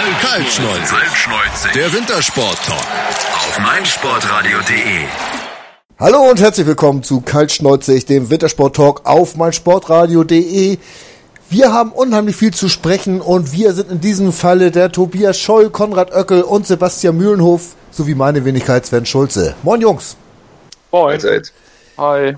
Kaltschneuzig. Kaltschneuzig. Der Wintersport-Talk auf meinsportradio.de. Hallo und herzlich willkommen zu Kaltschneuzig, dem Wintersport-Talk auf meinsportradio.de. Wir haben unheimlich viel zu sprechen und wir sind in diesem Falle der Tobias Scholl, Konrad Oeckel und Sebastian Mühlenhof sowie meine Wenigkeit Sven Schulze. Moin Jungs. Moin. Hi.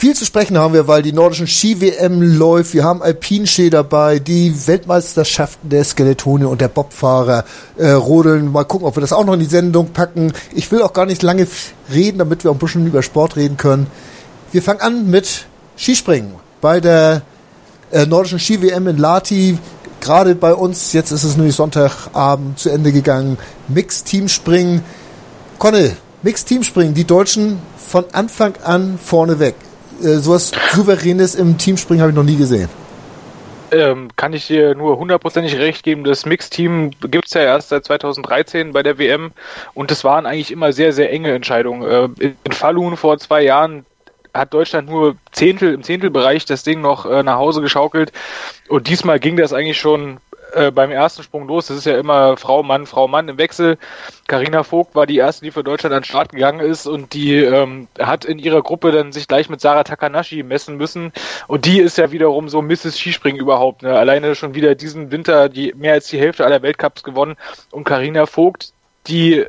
Viel zu sprechen haben wir, weil die nordischen Ski-WM läuft. Wir haben Alpinski dabei, die Weltmeisterschaften der Skeletone und der Bobfahrer äh, rodeln. Mal gucken, ob wir das auch noch in die Sendung packen. Ich will auch gar nicht lange reden, damit wir auch ein bisschen über Sport reden können. Wir fangen an mit Skispringen. Bei der äh, nordischen Ski-WM in Lati, gerade bei uns, jetzt ist es nämlich Sonntagabend zu Ende gegangen, Mix-Teamspringen. Conne, Mix-Teamspringen, die Deutschen von Anfang an vorne weg äh, sowas Souveränes im Teamspringen habe ich noch nie gesehen. Ähm, kann ich dir nur hundertprozentig recht geben. Das Mixteam gibt es ja erst seit 2013 bei der WM und es waren eigentlich immer sehr, sehr enge Entscheidungen. Äh, in Falun vor zwei Jahren hat Deutschland nur Zehntel im Zehntelbereich das Ding noch äh, nach Hause geschaukelt und diesmal ging das eigentlich schon äh, beim ersten Sprung los. Das ist ja immer Frau, Mann, Frau, Mann im Wechsel. Karina Vogt war die erste, die für Deutschland an den Start gegangen ist und die ähm, hat in ihrer Gruppe dann sich gleich mit Sarah Takanashi messen müssen. Und die ist ja wiederum so Mrs. Skispringen überhaupt. Ne? Alleine schon wieder diesen Winter die mehr als die Hälfte aller Weltcups gewonnen. Und Karina Vogt, die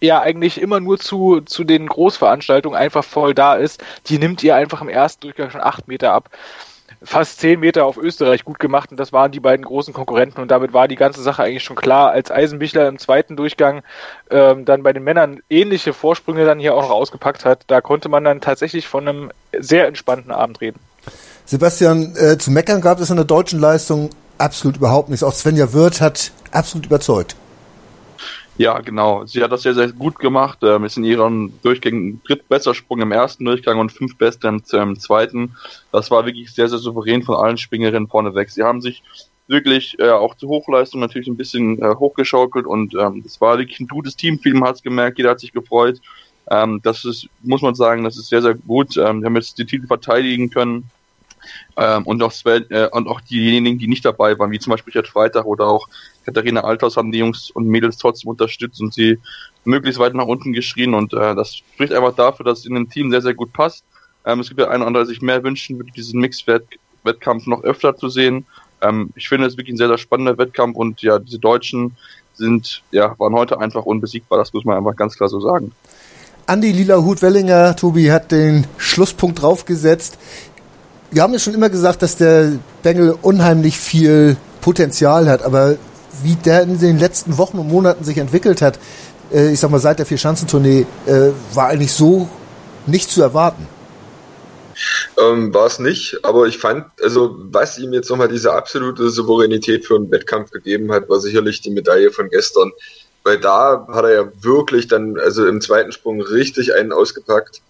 ja eigentlich immer nur zu, zu den Großveranstaltungen einfach voll da ist, die nimmt ihr einfach im ersten Durchgang schon acht Meter ab fast zehn Meter auf Österreich gut gemacht und das waren die beiden großen Konkurrenten und damit war die ganze Sache eigentlich schon klar. Als Eisenbichler im zweiten Durchgang ähm, dann bei den Männern ähnliche Vorsprünge dann hier auch noch ausgepackt hat, da konnte man dann tatsächlich von einem sehr entspannten Abend reden. Sebastian, äh, zu meckern gab es in der deutschen Leistung absolut überhaupt nichts. Auch Svenja Wirth hat absolut überzeugt. Ja, genau. Sie hat das sehr, sehr gut gemacht. Ähm, ist in ihren Durchgängen drittbester Sprung im ersten Durchgang und fünftbester im, im zweiten. Das war wirklich sehr, sehr souverän von allen Springerinnen vorneweg. Sie haben sich wirklich äh, auch zur Hochleistung natürlich ein bisschen äh, hochgeschaukelt und ähm, es war wirklich ein gutes Team. Film hat es gemerkt, jeder hat sich gefreut. Ähm, das ist, muss man sagen, das ist sehr, sehr gut. Ähm, wir haben jetzt die Titel verteidigen können. Ähm, und, auch Sven, äh, und auch diejenigen, die nicht dabei waren, wie zum Beispiel Richard Freitag oder auch Katharina Althaus, haben die Jungs und Mädels trotzdem unterstützt und sie möglichst weit nach unten geschrien. Und äh, das spricht einfach dafür, dass es in dem Team sehr, sehr gut passt. Ähm, es gibt ja eine oder andere, der sich mehr wünschen würde, diesen Mix-Wettkampf noch öfter zu sehen. Ähm, ich finde es wirklich ein sehr, sehr spannender Wettkampf und ja, diese Deutschen sind, ja, waren heute einfach unbesiegbar, das muss man einfach ganz klar so sagen. Andi Lila Hut Wellinger, Tobi, hat den Schlusspunkt draufgesetzt wir haben ja schon immer gesagt, dass der Bengel unheimlich viel Potenzial hat, aber wie der in den letzten Wochen und Monaten sich entwickelt hat, äh, ich sag mal seit der Vier-Schanzentournee, äh, war eigentlich so nicht zu erwarten. Ähm, war es nicht, aber ich fand, also was ihm jetzt nochmal diese absolute Souveränität für einen Wettkampf gegeben hat, war sicherlich die Medaille von gestern. Weil da hat er ja wirklich dann, also im zweiten Sprung richtig einen ausgepackt.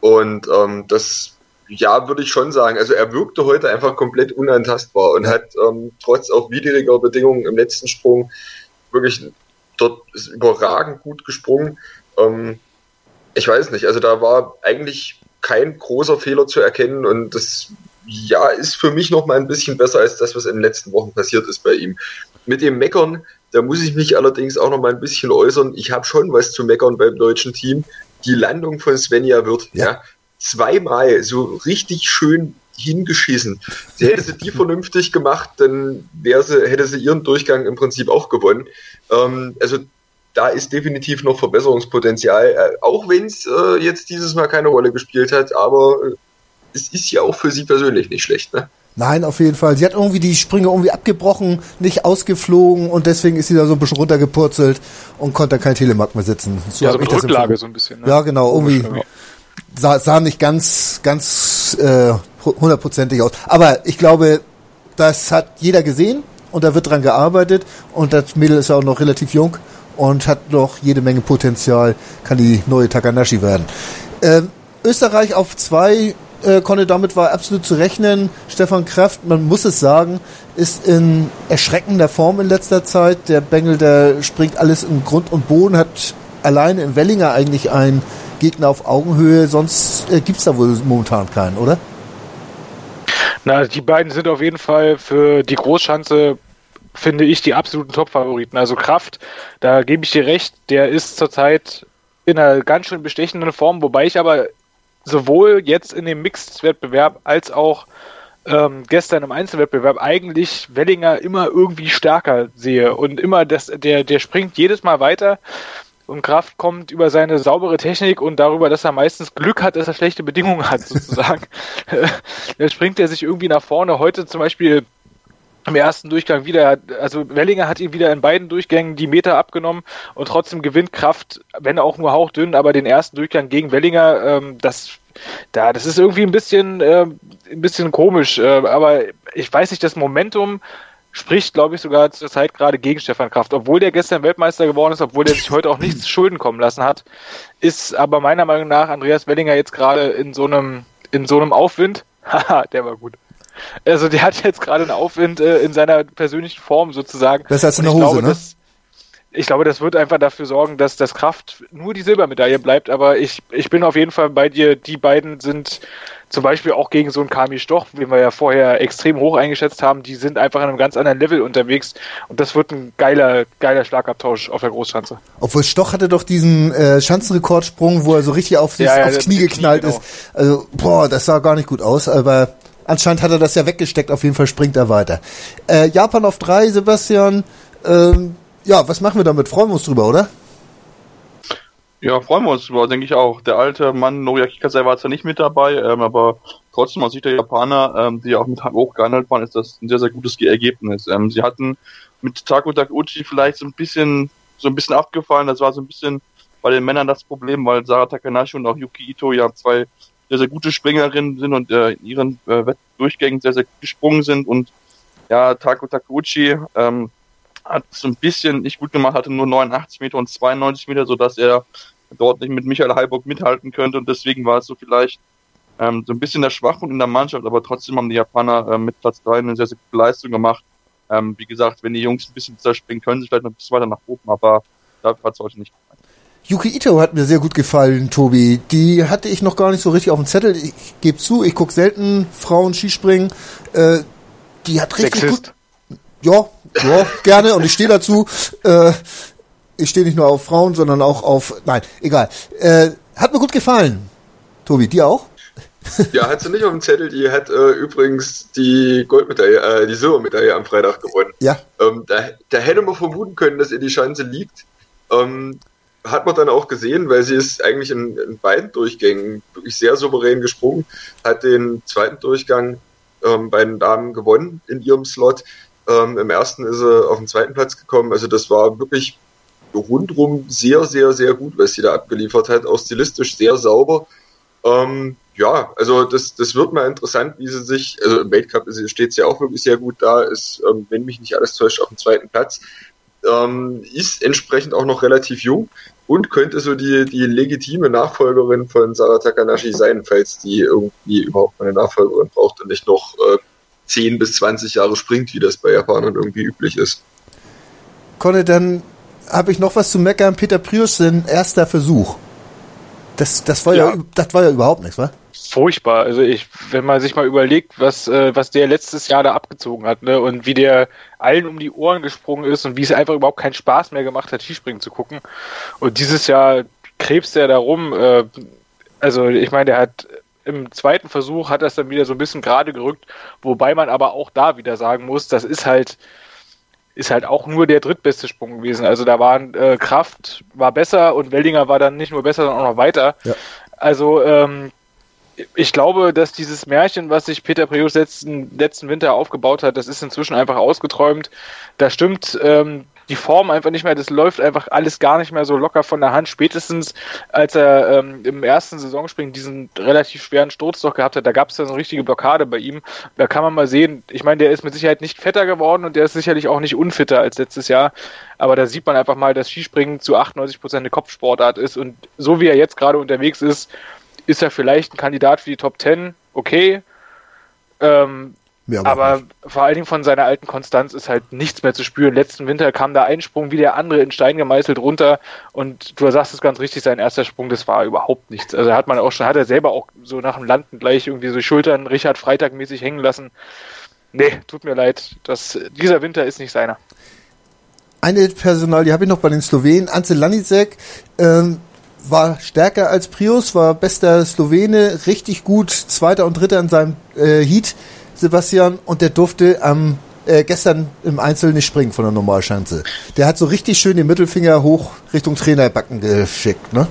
Und ähm, das ja, würde ich schon sagen. Also er wirkte heute einfach komplett unantastbar und hat ähm, trotz auch widriger Bedingungen im letzten Sprung wirklich dort überragend gut gesprungen. Ähm, ich weiß nicht, also da war eigentlich kein großer Fehler zu erkennen und das ja ist für mich noch mal ein bisschen besser als das, was in den letzten Wochen passiert ist bei ihm. Mit dem Meckern, da muss ich mich allerdings auch noch mal ein bisschen äußern. Ich habe schon was zu meckern beim deutschen Team. Die Landung von Svenja wird, ja, ja zweimal so richtig schön hingeschissen. Sie hätte sie die vernünftig gemacht, dann wäre sie, hätte sie ihren Durchgang im Prinzip auch gewonnen. Ähm, also da ist definitiv noch Verbesserungspotenzial, äh, auch wenn es äh, jetzt dieses Mal keine Rolle gespielt hat, aber äh, es ist ja auch für sie persönlich nicht schlecht, ne? Nein, auf jeden Fall. Sie hat irgendwie die Sprünge irgendwie abgebrochen, nicht ausgeflogen und deswegen ist sie da so ein bisschen runtergepurzelt und konnte kein Telemark mehr sitzen. So ja, so mit Rücklage so ein bisschen. Ne? Ja, genau, irgendwie. Ja sah, sah nicht ganz, ganz äh, hundertprozentig aus. Aber ich glaube, das hat jeder gesehen und da wird dran gearbeitet und das Mädel ist auch noch relativ jung und hat noch jede Menge Potenzial, kann die neue Takanashi werden. Ähm, Österreich auf zwei äh, konnte damit war absolut zu rechnen. Stefan Kraft, man muss es sagen, ist in erschreckender Form in letzter Zeit. Der Bengel, der springt alles in Grund und Boden, hat alleine in Wellinger eigentlich ein Gegner auf Augenhöhe, sonst äh, gibt es da wohl momentan keinen, oder? Na, die beiden sind auf jeden Fall für die Großschanze finde ich, die absoluten Top-Favoriten. Also Kraft, da gebe ich dir recht, der ist zurzeit in einer ganz schön bestechenden Form, wobei ich aber sowohl jetzt in dem Mixed-Wettbewerb als auch ähm, gestern im Einzelwettbewerb eigentlich Wellinger immer irgendwie stärker sehe und immer das, der, der springt jedes Mal weiter und Kraft kommt über seine saubere Technik und darüber, dass er meistens Glück hat, dass er schlechte Bedingungen hat, sozusagen. da springt er sich irgendwie nach vorne. Heute zum Beispiel im ersten Durchgang wieder, also Wellinger hat ihn wieder in beiden Durchgängen die Meter abgenommen und trotzdem gewinnt Kraft, wenn auch nur hauchdünn, aber den ersten Durchgang gegen Wellinger, ähm, das, da, das ist irgendwie ein bisschen, äh, ein bisschen komisch, äh, aber ich weiß nicht, das Momentum spricht, glaube ich, sogar zur Zeit gerade gegen Stefan Kraft. Obwohl der gestern Weltmeister geworden ist, obwohl der sich heute auch nichts Schulden kommen lassen hat, ist aber meiner Meinung nach Andreas Wellinger jetzt gerade in so einem, in so einem Aufwind. Haha, der war gut. Also der hat jetzt gerade einen Aufwind äh, in seiner persönlichen Form sozusagen. Besser als in der Hose, glaube, ne? Das, ich glaube, das wird einfach dafür sorgen, dass das Kraft nur die Silbermedaille bleibt. Aber ich, ich bin auf jeden Fall bei dir. Die beiden sind zum Beispiel auch gegen so einen Kami Stoch, den wir ja vorher extrem hoch eingeschätzt haben, die sind einfach in einem ganz anderen Level unterwegs. Und das wird ein geiler, geiler Schlagabtausch auf der Großschanze. Obwohl Stoch hatte doch diesen äh, Schanzenrekordsprung, wo er so richtig auf ja, ja, aufs Knie geknallt Knie, genau. ist. Also, boah, das sah gar nicht gut aus. Aber anscheinend hat er das ja weggesteckt. Auf jeden Fall springt er weiter. Äh, Japan auf drei, Sebastian. Ähm, ja, was machen wir damit? Freuen wir uns drüber, oder? Ja, freuen wir uns drüber, denke ich auch. Der alte Mann Noriaki Kasei war zwar nicht mit dabei, ähm, aber trotzdem aus Sicht der Japaner, ähm, die auch mit hoch gehandelt waren, ist das ein sehr, sehr gutes Ergebnis. Ähm, sie hatten mit Tako Takuchi vielleicht so ein bisschen, so ein bisschen abgefallen. Das war so ein bisschen bei den Männern das Problem, weil Sarah Takanashi und auch Yuki Ito ja zwei sehr, sehr gute Springerinnen sind und äh, in ihren äh, Durchgängen sehr, sehr gut gesprungen sind und ja, Tako Takuchi, ähm, hat so ein bisschen nicht gut gemacht, hatte nur 89 Meter und 92 Meter, so dass er dort nicht mit Michael Heiburg mithalten könnte und deswegen war es so vielleicht ähm, so ein bisschen der Schwachpunkt in der Mannschaft, aber trotzdem haben die Japaner äh, mit Platz 3 eine sehr, sehr gute Leistung gemacht. Ähm, wie gesagt, wenn die Jungs ein bisschen zerspringen, können sie vielleicht noch ein bisschen weiter nach oben, aber da hat es heute nicht gefallen. Yuki Ito hat mir sehr gut gefallen, Tobi. Die hatte ich noch gar nicht so richtig auf dem Zettel. Ich gebe zu, ich gucke selten Frauen Skispringen. Äh, die hat richtig Sexist. gut ja, ja, gerne und ich stehe dazu. Äh, ich stehe nicht nur auf Frauen, sondern auch auf. Nein, egal. Äh, hat mir gut gefallen. Tobi, dir auch? Ja, hat sie nicht auf dem Zettel. Die hat äh, übrigens die Goldmedaille, äh, die Silbermedaille am Freitag gewonnen. Ja. Ähm, da, da hätte man vermuten können, dass ihr die Chance liegt. Ähm, hat man dann auch gesehen, weil sie ist eigentlich in, in, beiden Durchgängen wirklich sehr souverän gesprungen, hat den zweiten Durchgang ähm, bei den Damen gewonnen in ihrem Slot. Ähm, Im ersten ist er auf den zweiten Platz gekommen. Also das war wirklich rundrum sehr, sehr, sehr gut, was sie da abgeliefert hat. Auch stilistisch sehr sauber. Ähm, ja, also das, das wird mal interessant, wie sie sich, also im Weltcup steht sie auch wirklich sehr gut da, ist, ähm, wenn mich nicht alles täuscht, auf dem zweiten Platz. Ähm, ist entsprechend auch noch relativ jung und könnte so die, die legitime Nachfolgerin von Sarah Takanashi sein, falls die irgendwie überhaupt eine Nachfolgerin braucht und nicht noch äh, 10 bis 20 Jahre springt, wie das bei Japanern irgendwie üblich ist. Conny, dann habe ich noch was zu meckern. Peter Prius, sein erster Versuch. Das, das, war ja. ja das war ja überhaupt nichts, wa? Furchtbar. Also ich, wenn man sich mal überlegt, was, äh, was der letztes Jahr da abgezogen hat, ne, und wie der allen um die Ohren gesprungen ist und wie es einfach überhaupt keinen Spaß mehr gemacht hat, Skispringen zu gucken. Und dieses Jahr krebst er da rum. Äh, also ich meine, der hat im zweiten Versuch hat das dann wieder so ein bisschen gerade gerückt, wobei man aber auch da wieder sagen muss, das ist halt ist halt auch nur der drittbeste Sprung gewesen. Also da waren äh, Kraft war besser und Weldinger war dann nicht nur besser, sondern auch noch weiter. Ja. Also ähm, ich glaube, dass dieses Märchen, was sich Peter Preus letzten, letzten Winter aufgebaut hat, das ist inzwischen einfach ausgeträumt. Da stimmt ähm, die Form einfach nicht mehr, das läuft einfach alles gar nicht mehr so locker von der Hand. Spätestens als er ähm, im ersten Saisonspringen diesen relativ schweren Sturz doch gehabt hat, da gab es ja so eine richtige Blockade bei ihm. Da kann man mal sehen, ich meine, der ist mit Sicherheit nicht fetter geworden und der ist sicherlich auch nicht unfitter als letztes Jahr. Aber da sieht man einfach mal, dass Skispringen zu 98 Prozent eine Kopfsportart ist und so wie er jetzt gerade unterwegs ist, ist er vielleicht ein Kandidat für die Top 10, okay. Ähm, ja, aber, aber vor allen Dingen von seiner alten Konstanz ist halt nichts mehr zu spüren. Letzten Winter kam da ein Sprung wie der andere in Stein gemeißelt runter und du sagst es ganz richtig, sein erster Sprung, das war überhaupt nichts. Also hat man auch schon, hat er selber auch so nach dem Landen gleich irgendwie so Schultern Richard Freitag mäßig hängen lassen. Nee, tut mir leid. Das, dieser Winter ist nicht seiner. Eine Personal, die habe ich noch bei den Slowenen. Ance Lanicek ähm, war stärker als Prius, war bester Slowene, richtig gut, zweiter und dritter in seinem äh, Heat, Sebastian, und der durfte am äh, gestern im Einzel nicht springen von der Normalschanze. Der hat so richtig schön den Mittelfinger hoch Richtung Trainerbacken geschickt, ne?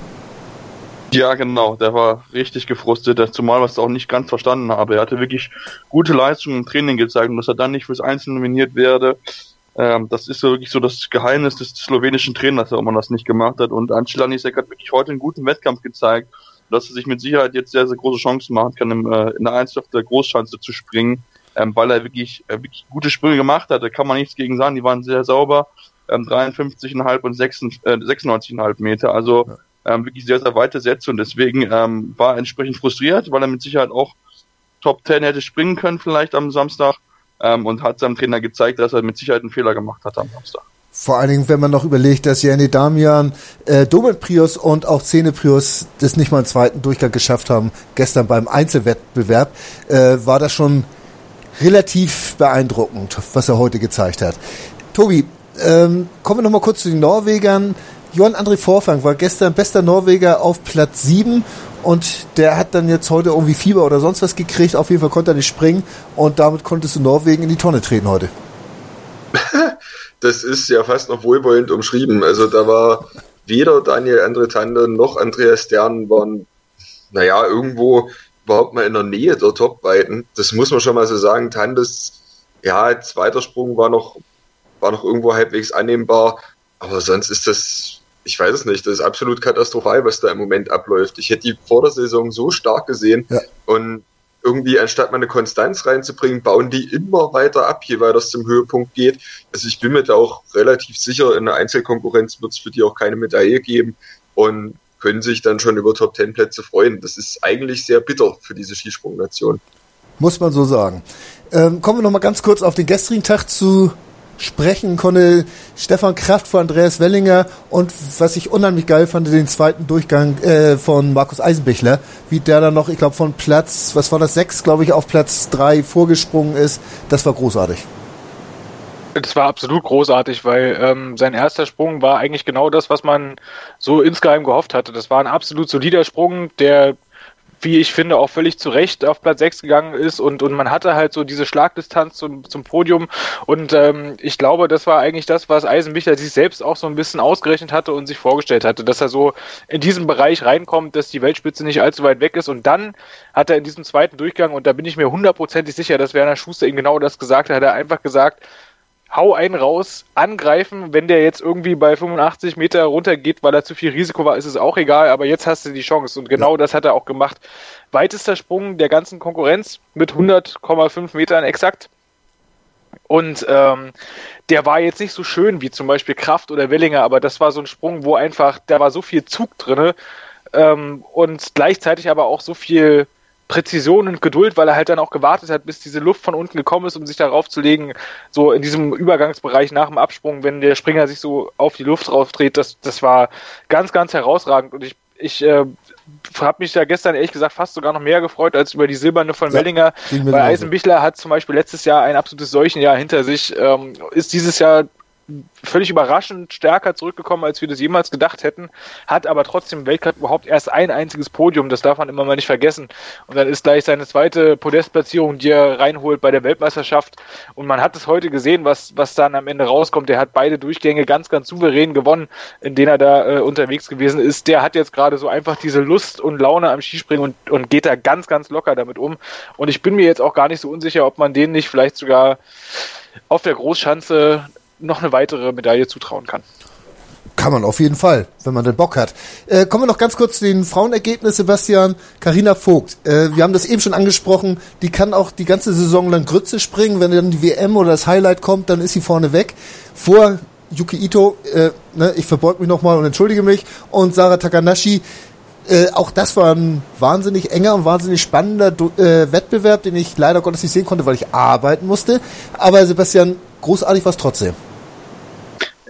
Ja, genau, der war richtig gefrustet, zumal was ich auch nicht ganz verstanden habe. Er hatte wirklich gute Leistungen im Training gezeigt und dass er dann nicht fürs Einzel nominiert werde, ähm, das ist so wirklich so das Geheimnis des slowenischen Trainers, warum man das nicht gemacht hat. Und Ancelisek hat wirklich heute einen guten Wettkampf gezeigt, dass er sich mit Sicherheit jetzt sehr, sehr große Chancen machen kann, im, äh, in der Einzel auf der Großschanze zu springen, ähm, weil er wirklich, äh, wirklich gute Sprünge gemacht hat. Da kann man nichts gegen sagen, die waren sehr sauber. Ähm, 53,5 und 96, äh, 96,5 Meter. Also ähm, wirklich sehr, sehr weite Sätze und deswegen ähm, war er entsprechend frustriert, weil er mit Sicherheit auch Top 10 hätte springen können vielleicht am Samstag ähm, und hat seinem Trainer gezeigt, dass er mit Sicherheit einen Fehler gemacht hat am Samstag. Vor allen Dingen, wenn man noch überlegt, dass Jenny Damian, äh, Domen Prius und auch Zene Prius das nicht mal einen zweiten Durchgang geschafft haben, gestern beim Einzelwettbewerb, äh, war das schon relativ beeindruckend, was er heute gezeigt hat. Tobi, ähm, kommen wir noch mal kurz zu den Norwegern. Johann André Vorfang war gestern bester Norweger auf Platz 7 und der hat dann jetzt heute irgendwie Fieber oder sonst was gekriegt. Auf jeden Fall konnte er nicht springen und damit konntest du Norwegen in die Tonne treten heute. das ist ja fast noch wohlwollend umschrieben. Also da war weder Daniel Andre Tande noch Andreas Stern waren, naja, irgendwo überhaupt mal in der Nähe der Top-Weiten. Das muss man schon mal so sagen. Tandes, ja, zweiter Sprung war noch, war noch irgendwo halbwegs annehmbar. Aber sonst ist das ich weiß es nicht, das ist absolut katastrophal, was da im Moment abläuft. Ich hätte die vor der Saison so stark gesehen ja. und irgendwie, anstatt mal eine Konstanz reinzubringen, bauen die immer weiter ab, je weiter es zum Höhepunkt geht. Also ich bin mir da auch relativ sicher, in der Einzelkonkurrenz wird es für die auch keine Medaille geben und können sich dann schon über Top Ten Plätze freuen. Das ist eigentlich sehr bitter für diese Skisprungnation. Muss man so sagen. Ähm, kommen wir noch mal ganz kurz auf den gestrigen Tag zu sprechen konnte Stefan Kraft vor Andreas Wellinger und was ich unheimlich geil fand, den zweiten Durchgang äh, von Markus Eisenbichler, wie der dann noch, ich glaube, von Platz, was war das, sechs, glaube ich, auf Platz drei vorgesprungen ist. Das war großartig. Das war absolut großartig, weil ähm, sein erster Sprung war eigentlich genau das, was man so insgeheim gehofft hatte. Das war ein absolut solider Sprung, der wie ich finde, auch völlig zu Recht auf Platz 6 gegangen ist und, und man hatte halt so diese Schlagdistanz zum, zum Podium und ähm, ich glaube, das war eigentlich das, was Eisenbichler sich selbst auch so ein bisschen ausgerechnet hatte und sich vorgestellt hatte, dass er so in diesen Bereich reinkommt, dass die Weltspitze nicht allzu weit weg ist und dann hat er in diesem zweiten Durchgang und da bin ich mir hundertprozentig sicher, dass Werner Schuster ihm genau das gesagt hat, hat er einfach gesagt, hau einen raus, angreifen. Wenn der jetzt irgendwie bei 85 Meter runtergeht, weil er zu viel Risiko war, ist es auch egal, aber jetzt hast du die Chance. Und genau ja. das hat er auch gemacht. Weitester Sprung der ganzen Konkurrenz mit 100,5 Metern exakt. Und ähm, der war jetzt nicht so schön wie zum Beispiel Kraft oder Wellinger, aber das war so ein Sprung, wo einfach, da war so viel Zug drinne ähm, und gleichzeitig aber auch so viel Präzision und Geduld, weil er halt dann auch gewartet hat, bis diese Luft von unten gekommen ist, um sich darauf zu legen, so in diesem Übergangsbereich nach dem Absprung, wenn der Springer sich so auf die Luft raufdreht, das, das war ganz, ganz herausragend. Und ich, ich äh, habe mich da gestern ehrlich gesagt fast sogar noch mehr gefreut als über die silberne von ja, Wellinger, weil Eisenbichler hat zum Beispiel letztes Jahr ein absolutes Seuchenjahr hinter sich, ähm, ist dieses Jahr völlig überraschend stärker zurückgekommen, als wir das jemals gedacht hätten, hat aber trotzdem im Weltcup überhaupt erst ein einziges Podium, das darf man immer mal nicht vergessen. Und dann ist gleich seine zweite Podestplatzierung, die er reinholt bei der Weltmeisterschaft. Und man hat es heute gesehen, was, was dann am Ende rauskommt. Er hat beide Durchgänge ganz, ganz souverän gewonnen, in denen er da äh, unterwegs gewesen ist. Der hat jetzt gerade so einfach diese Lust und Laune am Skispringen und, und geht da ganz, ganz locker damit um. Und ich bin mir jetzt auch gar nicht so unsicher, ob man den nicht vielleicht sogar auf der Großschanze noch eine weitere Medaille zutrauen kann. Kann man auf jeden Fall, wenn man den Bock hat. Äh, kommen wir noch ganz kurz zu den Frauenergebnissen, Sebastian. Karina Vogt, äh, wir haben das eben schon angesprochen, die kann auch die ganze Saison lang Grütze springen. Wenn dann die WM oder das Highlight kommt, dann ist sie vorne weg. Vor Yuki Ito, äh, ne, ich verbeug mich nochmal und entschuldige mich, und Sarah Takanashi. Äh, auch das war ein wahnsinnig enger und wahnsinnig spannender äh, Wettbewerb, den ich leider Gottes nicht sehen konnte, weil ich arbeiten musste. Aber Sebastian, großartig war es trotzdem.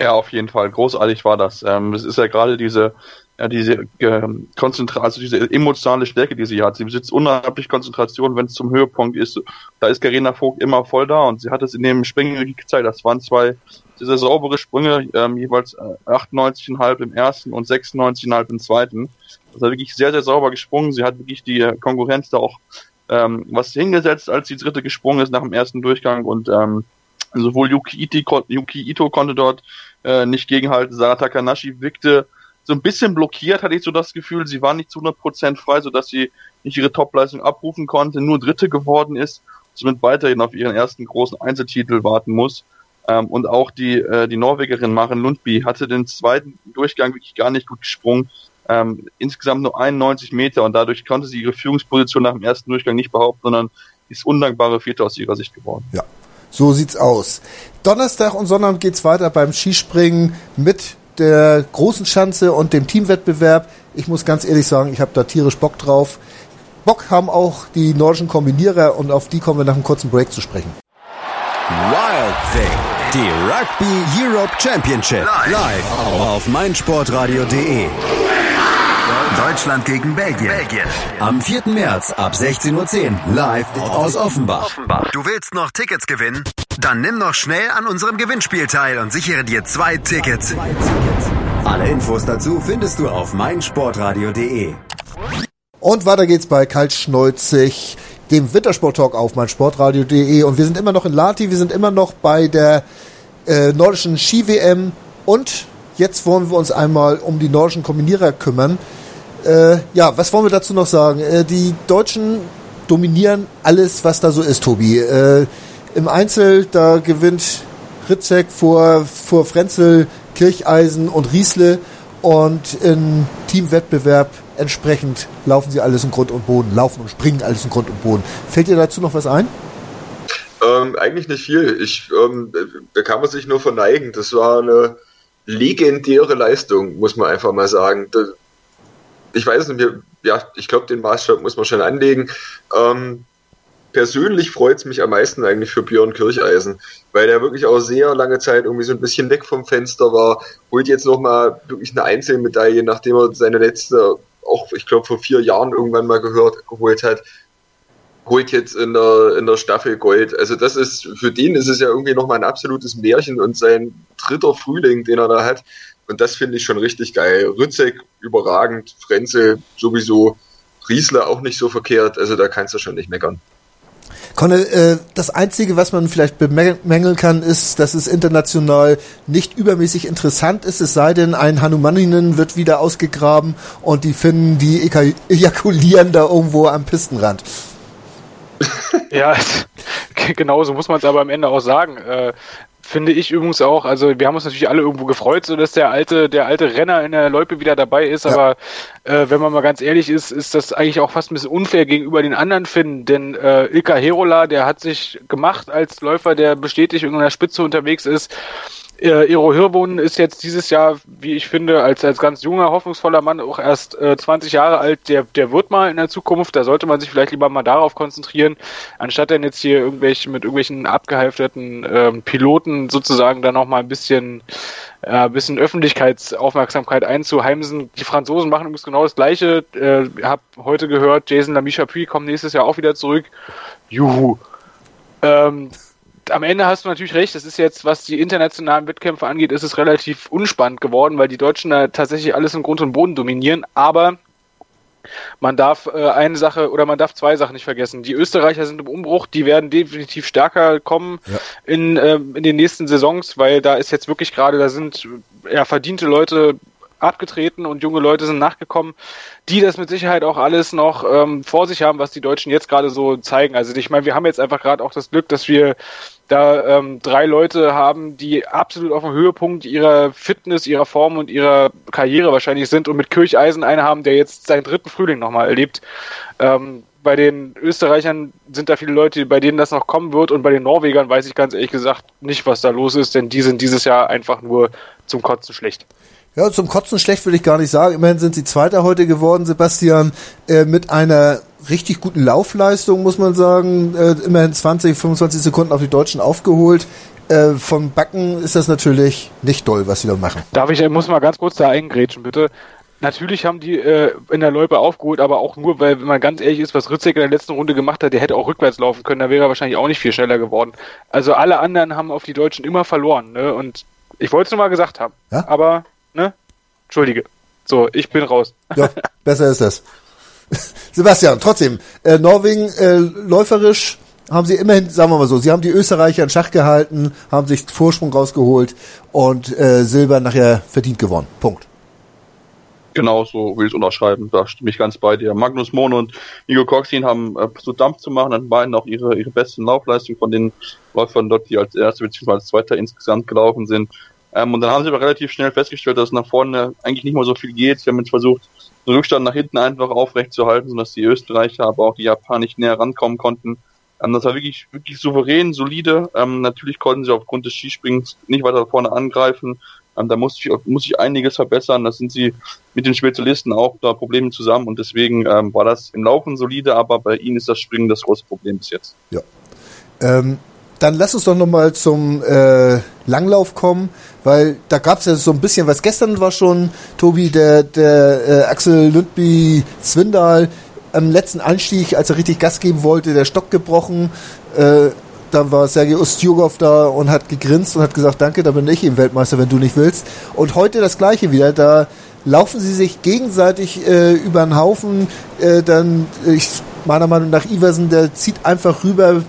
Ja, auf jeden Fall. Großartig war das. Ähm, es ist ja gerade diese, ja, diese äh, Konzentration, also diese emotionale Stärke, die sie hat. Sie besitzt unheimlich Konzentration, wenn es zum Höhepunkt ist. Da ist Karina Vogt immer voll da und sie hat es in dem Springen gezeigt. Das waren zwei sehr saubere Sprünge, ähm, jeweils 98,5 im ersten und 96,5 im zweiten. Also wirklich sehr, sehr sauber gesprungen. Sie hat wirklich die Konkurrenz da auch ähm, was hingesetzt, als die dritte gesprungen ist nach dem ersten Durchgang und ähm, sowohl Yuki, Iti, Yuki Ito konnte dort äh, nicht gegenhalten. Sarah Takanashi wirkte so ein bisschen blockiert, hatte ich so das Gefühl. Sie war nicht zu 100% frei, sodass sie nicht ihre Topleistung abrufen konnte, nur Dritte geworden ist, somit weiterhin auf ihren ersten großen Einzeltitel warten muss. Ähm, und auch die, äh, die Norwegerin Maren Lundby hatte den zweiten Durchgang wirklich gar nicht gut gesprungen. Ähm, insgesamt nur 91 Meter und dadurch konnte sie ihre Führungsposition nach dem ersten Durchgang nicht behaupten, sondern ist undankbare Vierte aus ihrer Sicht geworden. Ja, so sieht's aus. Donnerstag und Sonntag geht's weiter beim Skispringen mit der großen Schanze und dem Teamwettbewerb. Ich muss ganz ehrlich sagen, ich habe da tierisch Bock drauf. Bock haben auch die nordischen Kombinierer und auf die kommen wir nach einem kurzen Break zu sprechen. Wild Thing, die Rugby Europe Championship live auf meinsportradio.de. Deutschland gegen Belgien. Belgien. Am 4. März ab 16.10 Uhr live aus Offenbach. Du willst noch Tickets gewinnen? Dann nimm noch schnell an unserem Gewinnspiel teil und sichere dir zwei Tickets. Alle Infos dazu findest du auf meinsportradio.de. Und weiter geht's bei Kaltschneuzig, dem Wintersport-Talk auf meinsportradio.de. Und wir sind immer noch in Lati, wir sind immer noch bei der äh, nordischen Ski-WM. Und jetzt wollen wir uns einmal um die nordischen Kombinierer kümmern. Äh, ja, was wollen wir dazu noch sagen? Äh, die Deutschen dominieren alles, was da so ist, Tobi. Äh, Im Einzel, da gewinnt Ritzek vor, vor Frenzel, Kircheisen und Riesle. Und im Teamwettbewerb entsprechend laufen sie alles in Grund und Boden, laufen und springen alles in Grund und Boden. Fällt dir dazu noch was ein? Ähm, eigentlich nicht viel. Ich, ähm, da kann man sich nur verneigen. Das war eine legendäre Leistung, muss man einfach mal sagen. Ich weiß nicht, ja, ich glaube, den Maßstab muss man schon anlegen. Ähm, persönlich freut es mich am meisten eigentlich für Björn Kircheisen, weil der wirklich auch sehr lange Zeit irgendwie so ein bisschen weg vom Fenster war, holt jetzt nochmal wirklich eine Einzelmedaille, nachdem er seine letzte, auch ich glaube vor vier Jahren irgendwann mal gehört, geholt hat, holt jetzt in der, in der Staffel Gold. Also das ist, für den ist es ja irgendwie nochmal ein absolutes Märchen und sein dritter Frühling, den er da hat. Und das finde ich schon richtig geil. Rützek überragend, Frenzel sowieso, Riesler auch nicht so verkehrt. Also da kannst du schon nicht meckern. Conne, äh, das Einzige, was man vielleicht bemängeln kann, ist, dass es international nicht übermäßig interessant ist, es sei denn, ein Hanumaninen wird wieder ausgegraben und die Finnen, die ejakulieren da irgendwo am Pistenrand. ja, genau so muss man es aber am Ende auch sagen. Äh, finde ich übrigens auch, also wir haben uns natürlich alle irgendwo gefreut, so dass der alte, der alte Renner in der Loipe wieder dabei ist, ja. aber äh, wenn man mal ganz ehrlich ist, ist das eigentlich auch fast ein bisschen unfair gegenüber den anderen Finnen, denn äh, Ilka Herola, der hat sich gemacht als Läufer, der bestätigt in der Spitze unterwegs ist, äh, Ero Hirbonen ist jetzt dieses Jahr, wie ich finde, als, als ganz junger, hoffnungsvoller Mann auch erst äh, 20 Jahre alt. Der, der wird mal in der Zukunft, da sollte man sich vielleicht lieber mal darauf konzentrieren, anstatt dann jetzt hier irgendwelche, mit irgendwelchen abgehalfterten ähm, Piloten sozusagen dann noch mal ein bisschen, äh, ein bisschen Öffentlichkeitsaufmerksamkeit einzuheimsen. Die Franzosen machen übrigens genau das Gleiche. Äh, hab heute gehört, Jason Lamy-Chapuis kommt nächstes Jahr auch wieder zurück. Juhu. Ähm, am Ende hast du natürlich recht, es ist jetzt, was die internationalen Wettkämpfe angeht, ist es relativ unspannend geworden, weil die Deutschen da tatsächlich alles im Grund und Boden dominieren, aber man darf äh, eine Sache oder man darf zwei Sachen nicht vergessen. Die Österreicher sind im Umbruch, die werden definitiv stärker kommen ja. in, äh, in den nächsten Saisons, weil da ist jetzt wirklich gerade, da sind ja verdiente Leute abgetreten und junge Leute sind nachgekommen, die das mit Sicherheit auch alles noch ähm, vor sich haben, was die Deutschen jetzt gerade so zeigen. Also ich meine, wir haben jetzt einfach gerade auch das Glück, dass wir da ähm, drei Leute haben, die absolut auf dem Höhepunkt ihrer Fitness, ihrer Form und ihrer Karriere wahrscheinlich sind und mit Kircheisen einen haben, der jetzt seinen dritten Frühling nochmal erlebt. Ähm, bei den Österreichern sind da viele Leute, bei denen das noch kommen wird und bei den Norwegern weiß ich ganz ehrlich gesagt nicht, was da los ist, denn die sind dieses Jahr einfach nur zum Kotzen schlecht. Ja, zum Kotzen schlecht würde ich gar nicht sagen. Immerhin sind sie Zweiter heute geworden, Sebastian, äh, mit einer richtig guten Laufleistung, muss man sagen. Äh, immerhin 20, 25 Sekunden auf die Deutschen aufgeholt. Äh, vom Backen ist das natürlich nicht doll, was sie da machen. Darf ich, muss mal ganz kurz da eingrätschen, bitte. Natürlich haben die äh, in der Loipe aufgeholt, aber auch nur, weil, wenn man ganz ehrlich ist, was Ritzek in der letzten Runde gemacht hat, der hätte auch rückwärts laufen können, da wäre er wahrscheinlich auch nicht viel schneller geworden. Also alle anderen haben auf die Deutschen immer verloren, ne? Und ich wollte es nur mal gesagt haben. Ja? Aber, ne? Entschuldige. So, ich bin raus. Ja, besser ist das. Sebastian, trotzdem, äh, Norwegen äh, läuferisch haben sie immerhin, sagen wir mal so, sie haben die Österreicher in Schach gehalten, haben sich Vorsprung rausgeholt und äh, Silber nachher verdient gewonnen. Punkt. Genau, so will ich es unterschreiben. Da stimme ich ganz bei dir. Magnus Mohn und Nico Coxin haben äh, versucht Dampf zu machen, dann beiden auch ihre, ihre besten Laufleistungen von den Läufern dort, die als Erster bzw. als Zweiter insgesamt gelaufen sind. Ähm, und dann haben sie aber relativ schnell festgestellt, dass nach vorne eigentlich nicht mehr so viel geht. Sie haben jetzt versucht, den Rückstand nach hinten einfach aufrecht zu halten, sodass die Österreicher, aber auch die Japaner nicht näher rankommen konnten. Ähm, das war wirklich, wirklich souverän, solide. Ähm, natürlich konnten sie aufgrund des Skispringens nicht weiter vorne angreifen. Ähm, da muss ich, muss ich einiges verbessern. Da sind sie mit den Spezialisten auch da Probleme zusammen und deswegen ähm, war das im Laufen solide, aber bei ihnen ist das Springen das große Problem bis jetzt. Ja. Dann lass uns doch nochmal zum äh, Langlauf kommen, weil da gab es ja so ein bisschen was. Gestern war schon, Tobi, der, der äh, Axel Lündby Zwindal am letzten Anstieg, als er richtig Gas geben wollte, der Stock gebrochen. Äh, dann war Sergei Ustjugov da und hat gegrinst und hat gesagt, danke, da bin ich eben Weltmeister, wenn du nicht willst. Und heute das gleiche wieder, da laufen sie sich gegenseitig äh, über den Haufen. Äh, dann, ich, meiner Meinung nach, Iversen, der zieht einfach rüber,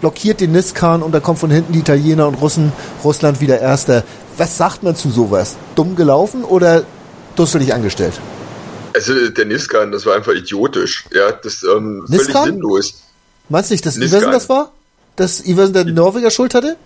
blockiert den Niskan und da kommt von hinten die Italiener und Russen, Russland wieder Erster. Was sagt man zu sowas? Dumm gelaufen oder dusselig angestellt? Also der Niskan, das war einfach idiotisch. Ja, das ähm, völlig sinnlos. Meinst du nicht, dass Niskan. Iversen das war? Dass Iversen der Norweger Schuld hatte?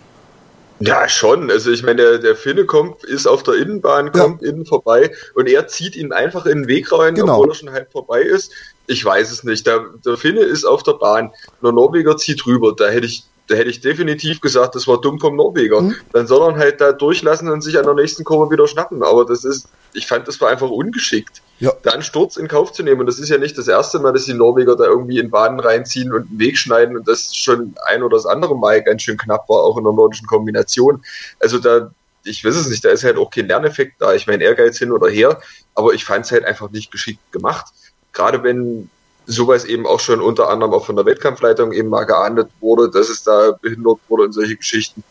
Ja, schon. Also ich meine, der, der Finne kommt, ist auf der Innenbahn, kommt ja. innen vorbei und er zieht ihn einfach in den Weg rein, genau. obwohl er schon halb vorbei ist. Ich weiß es nicht. Der, der Finne ist auf der Bahn, der Norweger zieht rüber. Da hätte ich da hätte ich definitiv gesagt, das war dumm vom Norweger. Mhm. Dann soll er halt da durchlassen und sich an der nächsten Kurve wieder schnappen. Aber das ist, ich fand, das war einfach ungeschickt. Ja. Da einen Sturz in Kauf zu nehmen. Und das ist ja nicht das erste Mal, dass die Norweger da irgendwie in Bahnen reinziehen und einen Weg schneiden und das schon ein oder das andere Mal ganz schön knapp war, auch in der nordischen Kombination. Also da, ich weiß es nicht, da ist halt auch kein Lerneffekt da. Ich meine, Ehrgeiz hin oder her, aber ich fand es halt einfach nicht geschickt gemacht. Gerade wenn sowas eben auch schon unter anderem auch von der Wettkampfleitung eben mal geahndet wurde, dass es da behindert wurde und solche Geschichten.